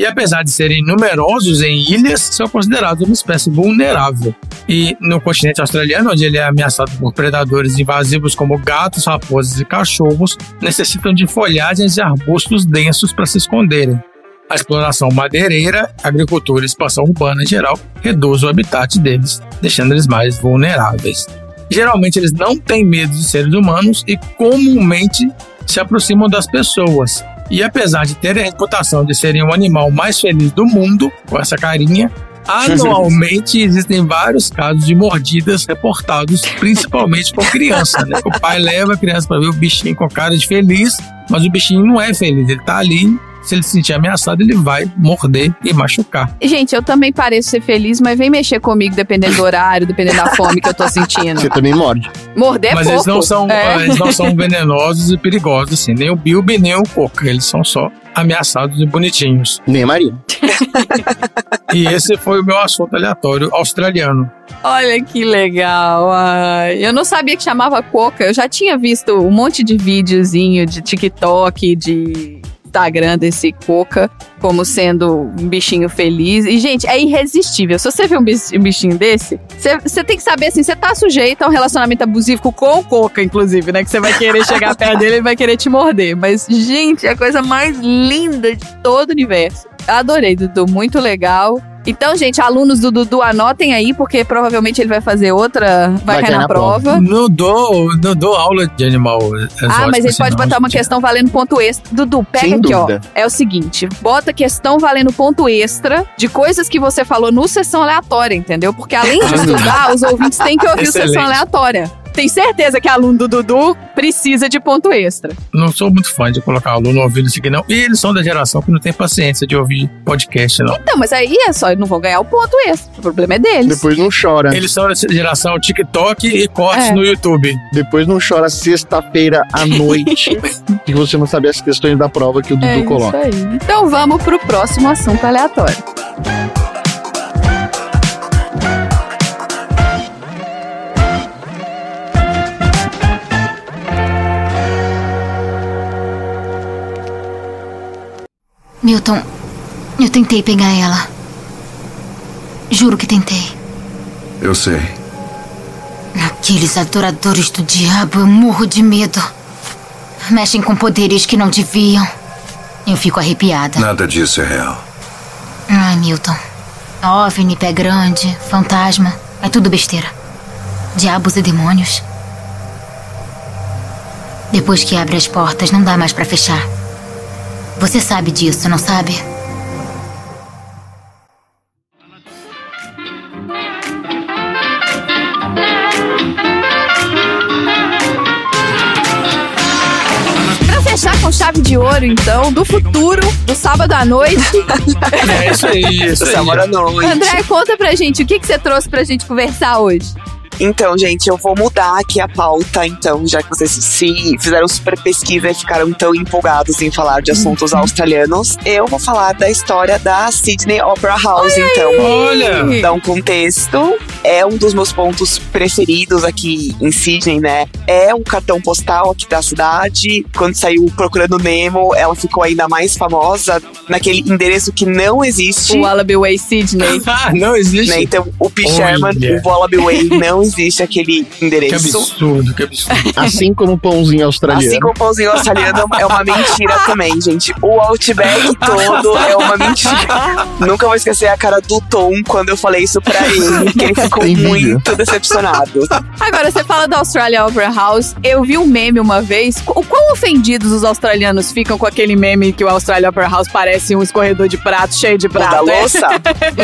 E apesar de serem numerosos em ilhas, são considerados uma espécie vulnerável. E no continente australiano, onde ele é ameaçado por predadores invasivos como gatos, raposas e cachorros, necessitam de folhagens e arbustos densos para se esconderem. A exploração madeireira, agricultura e expansão urbana em geral reduz o habitat deles, deixando eles mais vulneráveis. Geralmente eles não têm medo de seres humanos e comumente se aproximam das pessoas. E apesar de terem a reputação de serem o animal mais feliz do mundo, com essa carinha, anualmente existem vários casos de mordidas reportados, principalmente por criança. Né? O pai leva a criança para ver o bichinho com cara de feliz, mas o bichinho não é feliz, ele tá ali. Se ele se sentir ameaçado, ele vai morder e machucar. Gente, eu também pareço ser feliz, mas vem mexer comigo dependendo do horário, dependendo da fome que eu tô sentindo. Você também morde. Morder é Mas pouco. eles não são, É. eles não são venenosos e perigosos, assim. Nem o Bilby, nem o Coca. Eles são só ameaçados e bonitinhos. Nem a Maria. E esse foi o meu assunto aleatório australiano. Olha que legal. Ai, eu não sabia que chamava coca. Eu já tinha visto um monte de videozinho de TikTok, de Instagram desse coca como sendo um bichinho feliz. E, gente, é irresistível. Se você vê um bichinho desse, você tem que saber assim: você tá sujeito a um relacionamento abusivo com o coca, inclusive, né? Que você vai querer chegar perto dele e vai querer te morder. Mas, gente, é a coisa mais linda de todo o universo. Adorei, Dudu. Muito legal. Então, gente, alunos do Dudu, anotem aí, porque provavelmente ele vai fazer outra, vai, cair na, prova. Não dou, não dou aula de animal exótico. Ah, mas ele assim, pode botar uma questão valendo ponto extra. Dudu, pega Sem aqui, dúvida. ó. É o seguinte: bota questão valendo ponto extra de coisas que você falou no sessão aleatória, entendeu? Porque além de estudar, os ouvintes têm que ouvir o sessão aleatória. Tem certeza que aluno do Dudu precisa de ponto extra. Não sou muito fã de colocar aluno ouvindo isso aqui, não. E eles são da geração que não tem paciência de ouvir podcast, não. Então, mas aí é só, eles não vão ganhar o ponto extra. O problema é deles. Depois não chora. Eles são da geração TikTok e cortes É. no YouTube. Depois não chora sexta-feira à noite. que você não sabe as questões da prova que o Dudu É coloca. isso aí. Então vamos pro próximo assunto aleatório. Milton, eu tentei pegar ela. Juro que tentei. Eu sei. Aqueles adoradores do diabo, eu morro de medo. mexem com poderes que não deviam. Eu fico arrepiada. Nada disso é real. Ai, Milton. OVNI, pé grande, fantasma. É tudo besteira. Diabos e demônios. Depois que abre as portas, não dá mais pra fechar. Você sabe disso, não sabe? Pra fechar com chave de ouro, então, do futuro, do sábado à noite. É isso aí, isso aí. Sábado à noite. André, conta pra gente o que, que você trouxe pra gente conversar hoje. Então, gente, eu vou mudar aqui a pauta, então, já que vocês se fizeram super pesquisa e ficaram tão empolgados em falar de assuntos australianos, eu vou falar da história da Sydney Opera House, então. Olha! Dar um contexto, é um dos meus pontos preferidos aqui em Sydney, né? É um cartão postal aqui da cidade. Quando saiu Procurando Nemo, ela ficou ainda mais famosa naquele endereço que não existe. O Wallaby Way Sydney. Ah, não existe. Né? Então, o P. Olha. Sherman, o Wallaby Way, não existe aquele Que endereço. absurdo, que absurdo. Assim como o pãozinho australiano. Assim como o pãozinho australiano é uma mentira também, gente. O Outback todo é uma mentira. Nunca vou esquecer a cara do Tom quando eu falei isso pra ele, que ele ficou Tem vídeo. muito decepcionado. Agora, você fala da Australia Opera House. Eu vi um meme uma vez. O quão ofendidos os australianos ficam com aquele meme que o Australia Opera House parece um escorredor de prato cheio de O da prato? é? louça,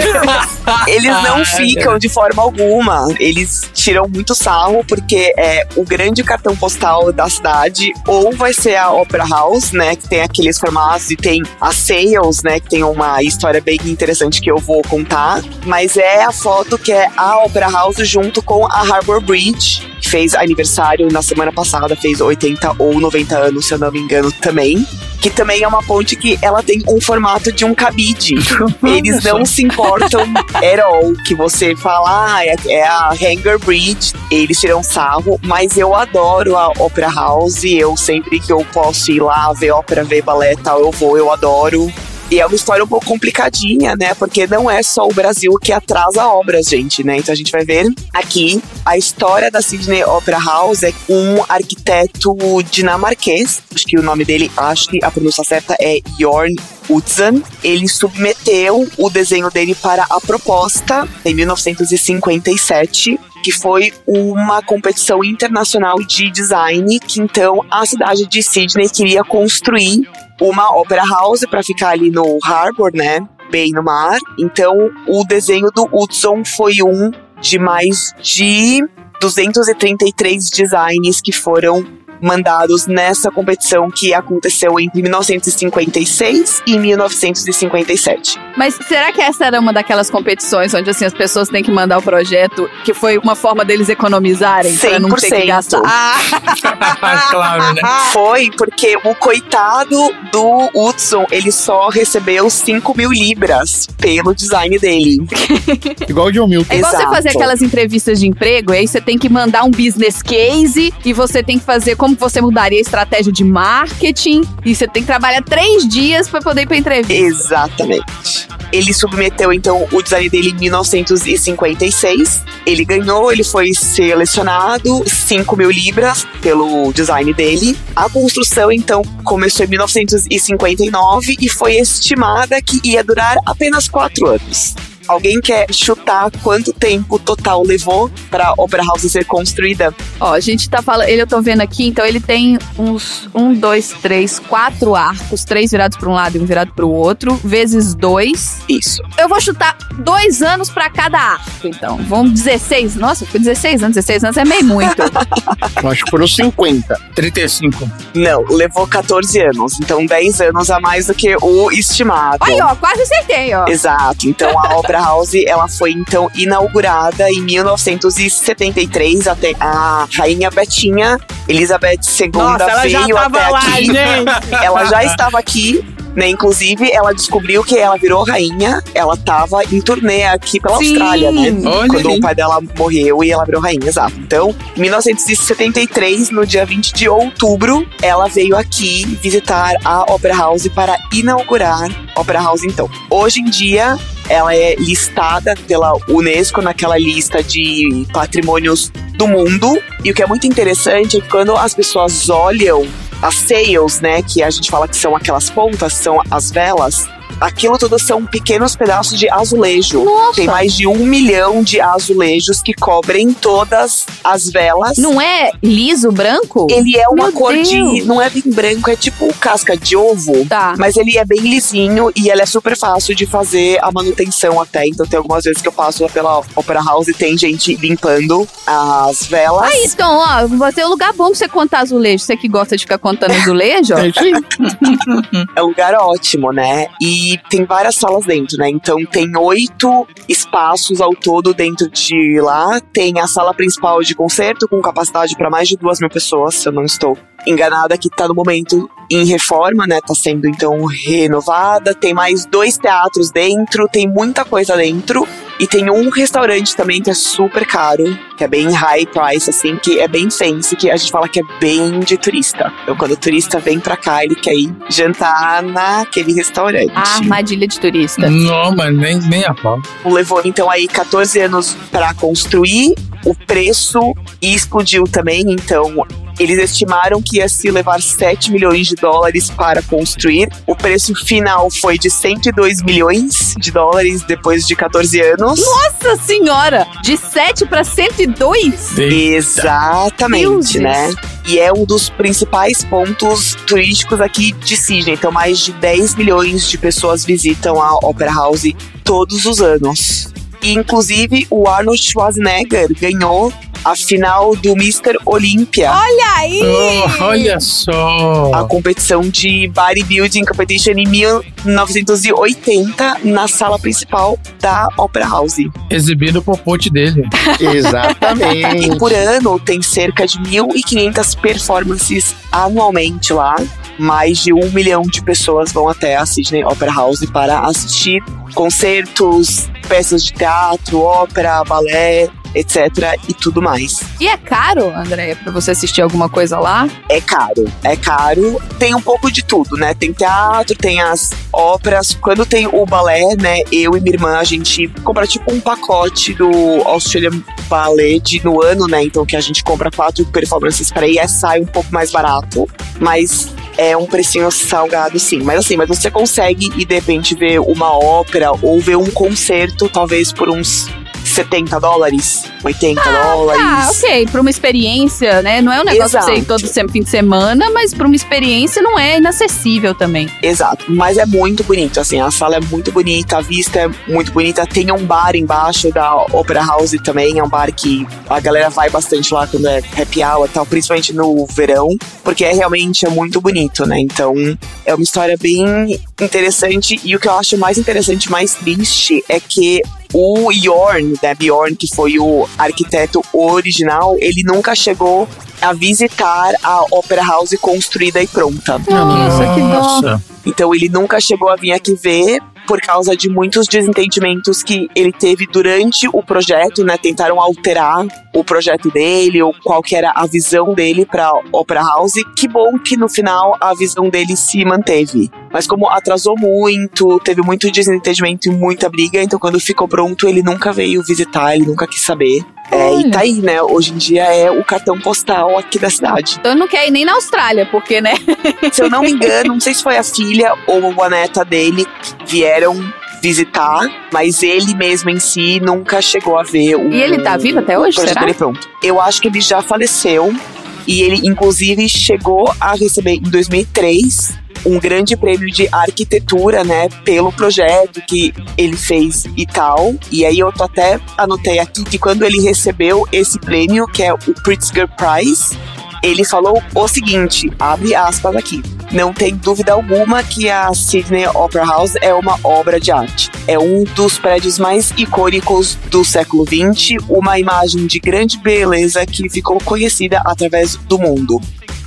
eles não ficam de forma alguma. Eles tiram muito sarro, porque é o grande cartão postal da cidade, ou vai ser a Opera House, né? Que tem aqueles formatos e tem a Sales, né? Que tem uma história bem interessante que eu vou contar. Mas é a foto que é a Opera House junto com a Harbour Bridge, que fez aniversário na semana passada, fez 80 ou 90 anos, se eu não me engano, também. Que também é uma ponte que ela tem um formato de um cabide. Eles não se importam at all que você fala, ah, é, é a Hanger Bridge, eles tiram sarro, mas eu adoro a Opera House, eu sempre que eu posso ir lá ver ópera, ver balé e tal, eu vou, eu adoro. E é uma história um pouco complicadinha, né? Porque não é só o Brasil que atrasa obras, gente, né? Então a gente vai ver aqui a história da Sydney Opera House é um arquiteto dinamarquês. Acho que o nome dele, acho que a pronúncia certa é Jorn Utzon. Ele submeteu o desenho dele para a proposta em 1957 que foi uma competição internacional de design que então a cidade de Sydney queria construir uma opera house para ficar ali no Harbour, né? Bem no mar. Então, o desenho do Hudson foi um de mais de 233 designs que foram mandados nessa competição que aconteceu entre 1956 e 1957. Mas será que essa era uma daquelas competições onde assim as pessoas têm que mandar o projeto, que foi uma forma deles economizarem pra não ter que 100%. gastar? Ah, claro, né? Foi porque o coitado do Hudson, ele só recebeu 5 mil libras pelo design dele. Igual o John Milton. é igual você Exato. fazer aquelas entrevistas de emprego, e aí você tem que mandar um business case e você tem que fazer como você mudaria a estratégia de marketing e você tem que trabalhar três dias pra poder ir pra entrevista. Exatamente. Ele submeteu então o design dele em 1956. Ele ganhou, ele foi selecionado, 5 mil libras pelo design dele. A construção então começou em 1959 e foi estimada que ia durar apenas 4 anos. Alguém quer chutar quanto tempo total levou para a Opera House ser construída? Ó, a gente tá falando, ele eu tô vendo aqui, então ele tem uns um, dois, três, quatro arcos, três virados pra um lado e um virado pro outro, vezes dois. Isso. Eu vou chutar dois anos pra cada arco, então. Vamos 16. Nossa, foi 16 anos, 16 anos é meio muito. Eu acho que foram 50. 35. Não, levou 14 anos. Então 10 anos a mais do que o estimado. Aí, ó, quase acertei, ó. Exato. Então a Opera House, ela foi então inaugurada em 1973 até a rainha Betinha, Elizabeth II Nossa, veio até lá, aqui. gente. Ela já estava aqui, né? Inclusive, ela descobriu que ela virou rainha. Ela tava em turnê aqui pela Sim. Austrália, né? Olha Quando aí. o pai dela morreu e ela virou rainha, exato. Então, em 1973, no dia 20 de outubro, ela veio aqui visitar a Opera House para inaugurar a Opera House, então. Hoje em dia, ela é listada pela Unesco naquela lista de patrimônios do mundo. E o que é muito interessante é que quando as pessoas olham as sails, né, que a gente fala que são aquelas pontas, são as velas, aquilo tudo são pequenos pedaços de azulejo. Nossa. Tem mais de um milhão de azulejos que cobrem todas as velas. Não é liso branco? Ele é uma Meu cor Deus. de. Não é bem branco, é tipo casca de ovo. Tá. Mas ele é bem lisinho e ele é super fácil de fazer a manutenção até. Então tem algumas vezes que eu passo pela Opera House e tem gente limpando as velas. Ah, então, ó, vai ter um lugar bom pra você contar azulejo. Você que gosta de ficar contando azulejo. É. É um lugar ótimo, né? E tem várias salas dentro, né? Então tem oito espaços ao todo dentro de lá. Tem a sala principal de concerto com capacidade para mais de duas mil pessoas, se eu não estou enganada, que tá no momento em reforma, né? Tá sendo então renovada. Tem mais dois teatros dentro, tem muita coisa dentro. E tem um restaurante também que é super caro, que é bem high price, assim, que é bem fancy, que a gente fala que é bem de turista. Então, quando o turista vem pra cá, ele quer ir jantar naquele restaurante. Ah, armadilha de turista. Não, mas nem, nem a pau. Levou, então, aí 14 anos pra construir, o preço explodiu também, então eles estimaram que ia se levar 7 milhões de dólares para construir. O preço final foi de 102 milhões de dólares depois de 14 anos. Nossa senhora! De 7 pra 102? Exatamente, né? E é um dos principais pontos turísticos aqui de Sydney. Então, mais de 10 milhões de pessoas visitam a Opera House todos os anos. E, inclusive, o Arnold Schwarzenegger ganhou a final do Mr. Olympia. Olha aí! Oh, olha só. A competição de bodybuilding competition em 1980 na sala principal da Opera House. Exibindo o popote dele. E Exatamente. por ano tem cerca de 1.500 performances anualmente lá. Mais de um milhão de pessoas vão até a Sydney Opera House para assistir concertos, peças de teatro, ópera, balé, etc. e tudo mais. E é caro, Andréia, pra você assistir alguma coisa lá? É caro, é caro. Tem um pouco de tudo, né? Tem teatro, tem as óperas. Quando tem o balé, né? Eu e minha irmã, a gente compra tipo um pacote do Australian Ballet no ano, né? Então que a gente compra quatro performances para ir, é, sai um pouco mais barato. Mas é um precinho salgado, sim. Mas assim, mas você consegue ir de repente ver uma ópera ou ver um concerto, talvez por uns 70 dólares, 80 dólares. Ah, ok. Pra uma experiência, né? Não é um negócio pra você ir Exato. todo sempre fim de semana, mas pra uma experiência não é inacessível também. Exato, mas é muito bonito, assim, a sala é muito bonita, a vista é muito bonita, tem um bar embaixo da Opera House também, é um bar que a galera vai bastante lá quando é happy hour e tal, principalmente no verão, porque é realmente é muito bonito, né, então é uma história bem interessante e o que eu acho mais interessante, mais triste, é que o Yorn, né, Bjorn, que foi o arquiteto original, ele nunca chegou a visitar a Opera House construída e pronta. Nossa, que dó. Nossa. Então ele nunca chegou a vir aqui ver por causa de muitos desentendimentos que ele teve durante o projeto, né? Tentaram alterar o projeto dele ou qual que era a visão dele para Opera House. Que bom que no final a visão dele se manteve. Mas como atrasou muito, teve muito desentendimento e muita briga, então quando ficou pronto ele nunca veio visitar, ele nunca quis saber. É, e tá aí, né? Hoje em dia é o cartão postal aqui da cidade. Então não quer ir nem na Austrália, porque, né? Se eu não me engano, não sei se foi a filha ou a neta dele que vieram visitar, mas ele mesmo em si nunca chegou a ver o. E ele tá vivo até hoje, será? dele pronto. Eu acho que ele já faleceu e ele, inclusive, chegou a receber em 2003 um grande prêmio de arquitetura, né, pelo projeto que ele fez e tal. E aí eu até anotei aqui que quando ele recebeu esse prêmio, que é o Pritzker Prize, ele falou o seguinte, abre aspas aqui. Não tem dúvida alguma que a Sydney Opera House é uma obra de arte. É um dos prédios mais icônicos do século XX, uma imagem de grande beleza que ficou conhecida através do mundo.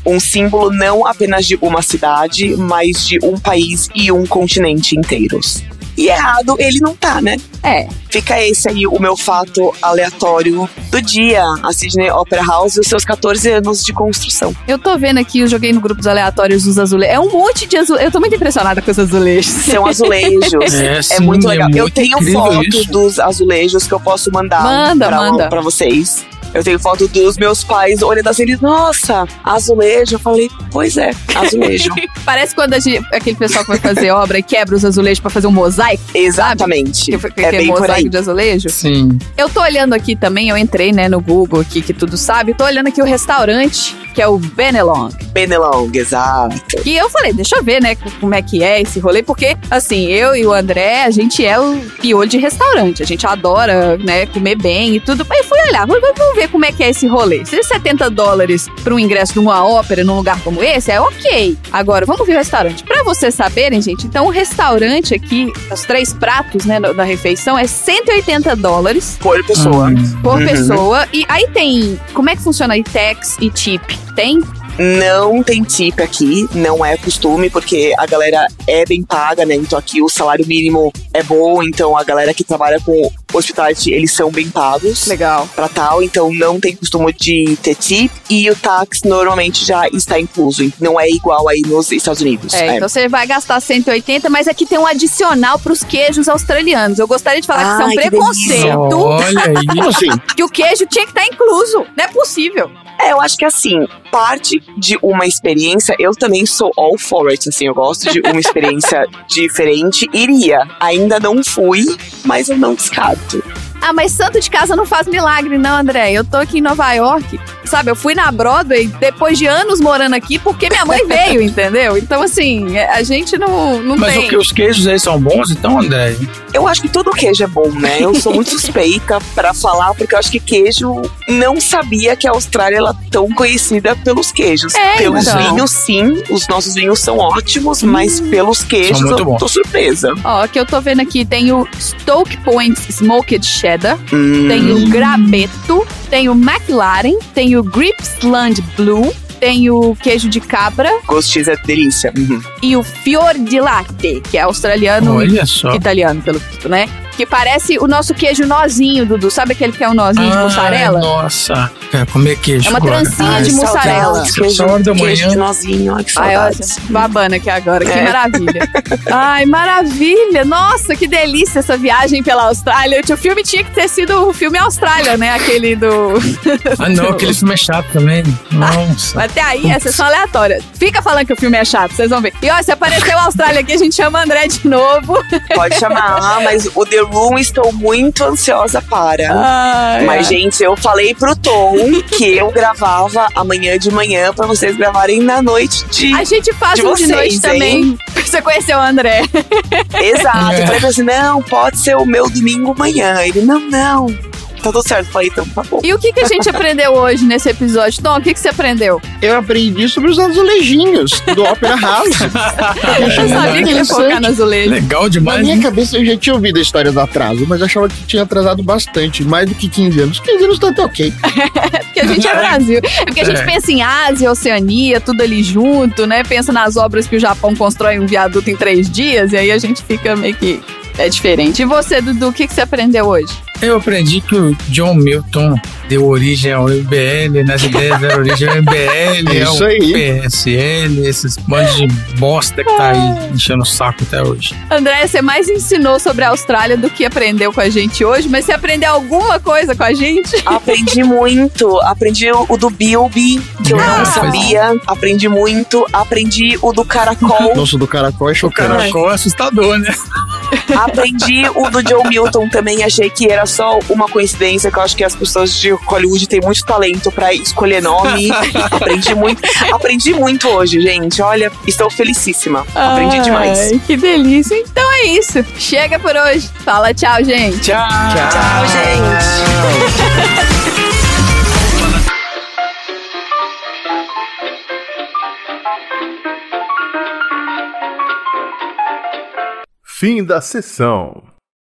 Um símbolo não apenas de uma cidade, mas de um país e um continente inteiros. E errado ele não tá, né? É. Fica esse aí o meu fato aleatório do dia. A Sydney Opera House e os seus 14 anos de construção. Eu tô vendo aqui, eu joguei no grupo dos aleatórios dos azulejos. É um monte de azulejos. Eu tô muito impressionada com os azulejos. São azulejos. É, É, sim, muito é legal. eu muito tenho incrível foto isso. dos azulejos que eu posso mandar Manda, pra, manda. pra vocês. Eu tenho foto dos meus pais olhando assim, eles, nossa, azulejo. Eu falei, pois é, azulejo. Parece quando a gente- aquele pessoal que vai fazer obra e quebra os azulejos pra fazer um mosaico. Exatamente. Que, que é é bem por aí. mosaico de azulejo. Sim. Eu tô olhando aqui também, eu entrei, né, no Google aqui, que tudo sabe. Tô olhando aqui o restaurante, que é o Benelong. Benelong, exato. E eu falei, deixa eu ver, né, como é que é esse rolê, porque, assim, eu e o André, a gente é o piolho de restaurante, a gente adora, né, comer bem e tudo. Aí fui olhar, vamos, vamos ver como é que é esse rolê. Se é 70 dólares para um ingresso de uma ópera num lugar como esse, é ok. Agora, vamos ver o restaurante. Pra vocês saberem, gente, então o restaurante aqui, os três pratos, né, da refeição, é 180 dólares Por pessoa. por Uhum. pessoa. E aí tem, como é que funciona aí, tax e tip? Tem? Não tem tip aqui, não é costume, porque a galera é bem paga, né? Então aqui o salário mínimo é bom, então a galera que trabalha com hospitality, eles são bem pagos. Legal. Pra tal, então não tem costume de ter tip e o tax normalmente já está incluso, não é igual aí nos Estados Unidos. É, então você vai gastar 180, mas aqui tem um adicional pros queijos australianos. Eu gostaria de falar que isso é um Ai, que preconceito, Olha aí. Assim? que o queijo tinha que estar incluso. Não é possível. É, eu acho que assim, parte de uma experiência, eu também sou all for it, assim, eu gosto de uma experiência diferente. Iria, ainda não fui, mas eu não descarto. Ah, mas santo de casa não faz milagre, não, André. Eu tô aqui em Nova York, sabe? Eu fui na Broadway depois de anos morando aqui porque minha mãe veio, entendeu? Então, assim, a gente não, não Mas tem. o que, os queijos aí são bons, então, André? Eu acho que todo queijo é bom, né? Eu sou muito suspeita pra falar, porque eu acho que queijo não sabia que a Austrália era tão conhecida pelos queijos. É, pelos então. vinhos, sim, os nossos vinhos são ótimos, mas pelos queijos eu bons. tô surpresa. Ó, que eu tô vendo aqui, tem o Stoke Point Smoked Cheddar, Hum, tem o Grabeto, tem o McLaren, tem o Gripsland Blue, tem o queijo de cabra Gostis é delícia. Uhum. e o Fior di Latte, que é australiano Olha só. italiano, pelo visto, né? Que parece o nosso queijo nozinho, Dudu. Sabe aquele que é o nozinho de Ai, mussarela? Nossa, quero comer queijo É uma agora. trancinha Ai, de mussarela. Essa hora da queijo manhã. de nozinho, ai que Ai, olha, saudades. babando aqui agora, que É. maravilha. Ai, maravilha! Nossa, que delícia essa viagem pela Austrália. O filme tinha que ter sido o filme Austrália, né? Aquele do. Ah, não, aquele filme é chato também. Nossa. Até aí, é sessão aleatória. Fica falando que o filme é chato, vocês vão ver. E ó, se apareceu a Austrália aqui, a gente chama André de novo. Pode chamar, mas o The Room estou muito ansiosa para. Ai, Mas, gente, eu falei pro Tom que eu gravava amanhã de manhã pra vocês gravarem na noite de. A gente faz de um de vocês, noite hein? também. Você conheceu o André. Exato. É. Eu falei pra assim: não, pode ser o meu domingo manhã. Ele, não, não. Tá tudo certo. Falei, então tá bom. E o que, que a gente aprendeu hoje nesse episódio? Tom, o que, que você aprendeu? Eu aprendi sobre os azulejinhos do Opera House. Eu sabia que ele ia focar no azulejo. Legal Na demais. minha né? cabeça eu já tinha ouvido a história do atraso, mas achava que tinha atrasado bastante, mais do que 15 anos. 15 anos tá até ok. Porque a gente é Brasil. É porque a gente É. pensa em Ásia, Oceania, tudo ali junto, né? Pensa nas obras que o Japão constrói um viaduto em três dias, e aí a gente fica meio que. É diferente. E você, Dudu, o que, que você aprendeu hoje? Eu aprendi que o John Milton deu origem ao MBL, nas ideias deram origem ao MBL, É ao isso aí. PSL, esses bandos de bosta que tá aí enchendo o saco até hoje. André, você mais ensinou sobre a Austrália do que aprendeu com a gente hoje, mas você aprendeu alguma coisa com a gente? Aprendi muito. Aprendi o do Bilby, que eu Ah. não sabia. Aprendi muito. Aprendi o do Caracol. Nossa, do caracol é O chocante. caracol é assustador, né? Aprendi o do Joe Milton também. Achei que era só uma coincidência, que eu acho que as pessoas de Hollywood têm muito talento pra escolher nome. Aprendi muito. Aprendi muito hoje, gente. Olha, estou felicíssima. Aprendi demais. Ai, que delícia. Então é isso. Chega por hoje. Fala tchau, gente. Tchau. Tchau, gente. Fim da sessão.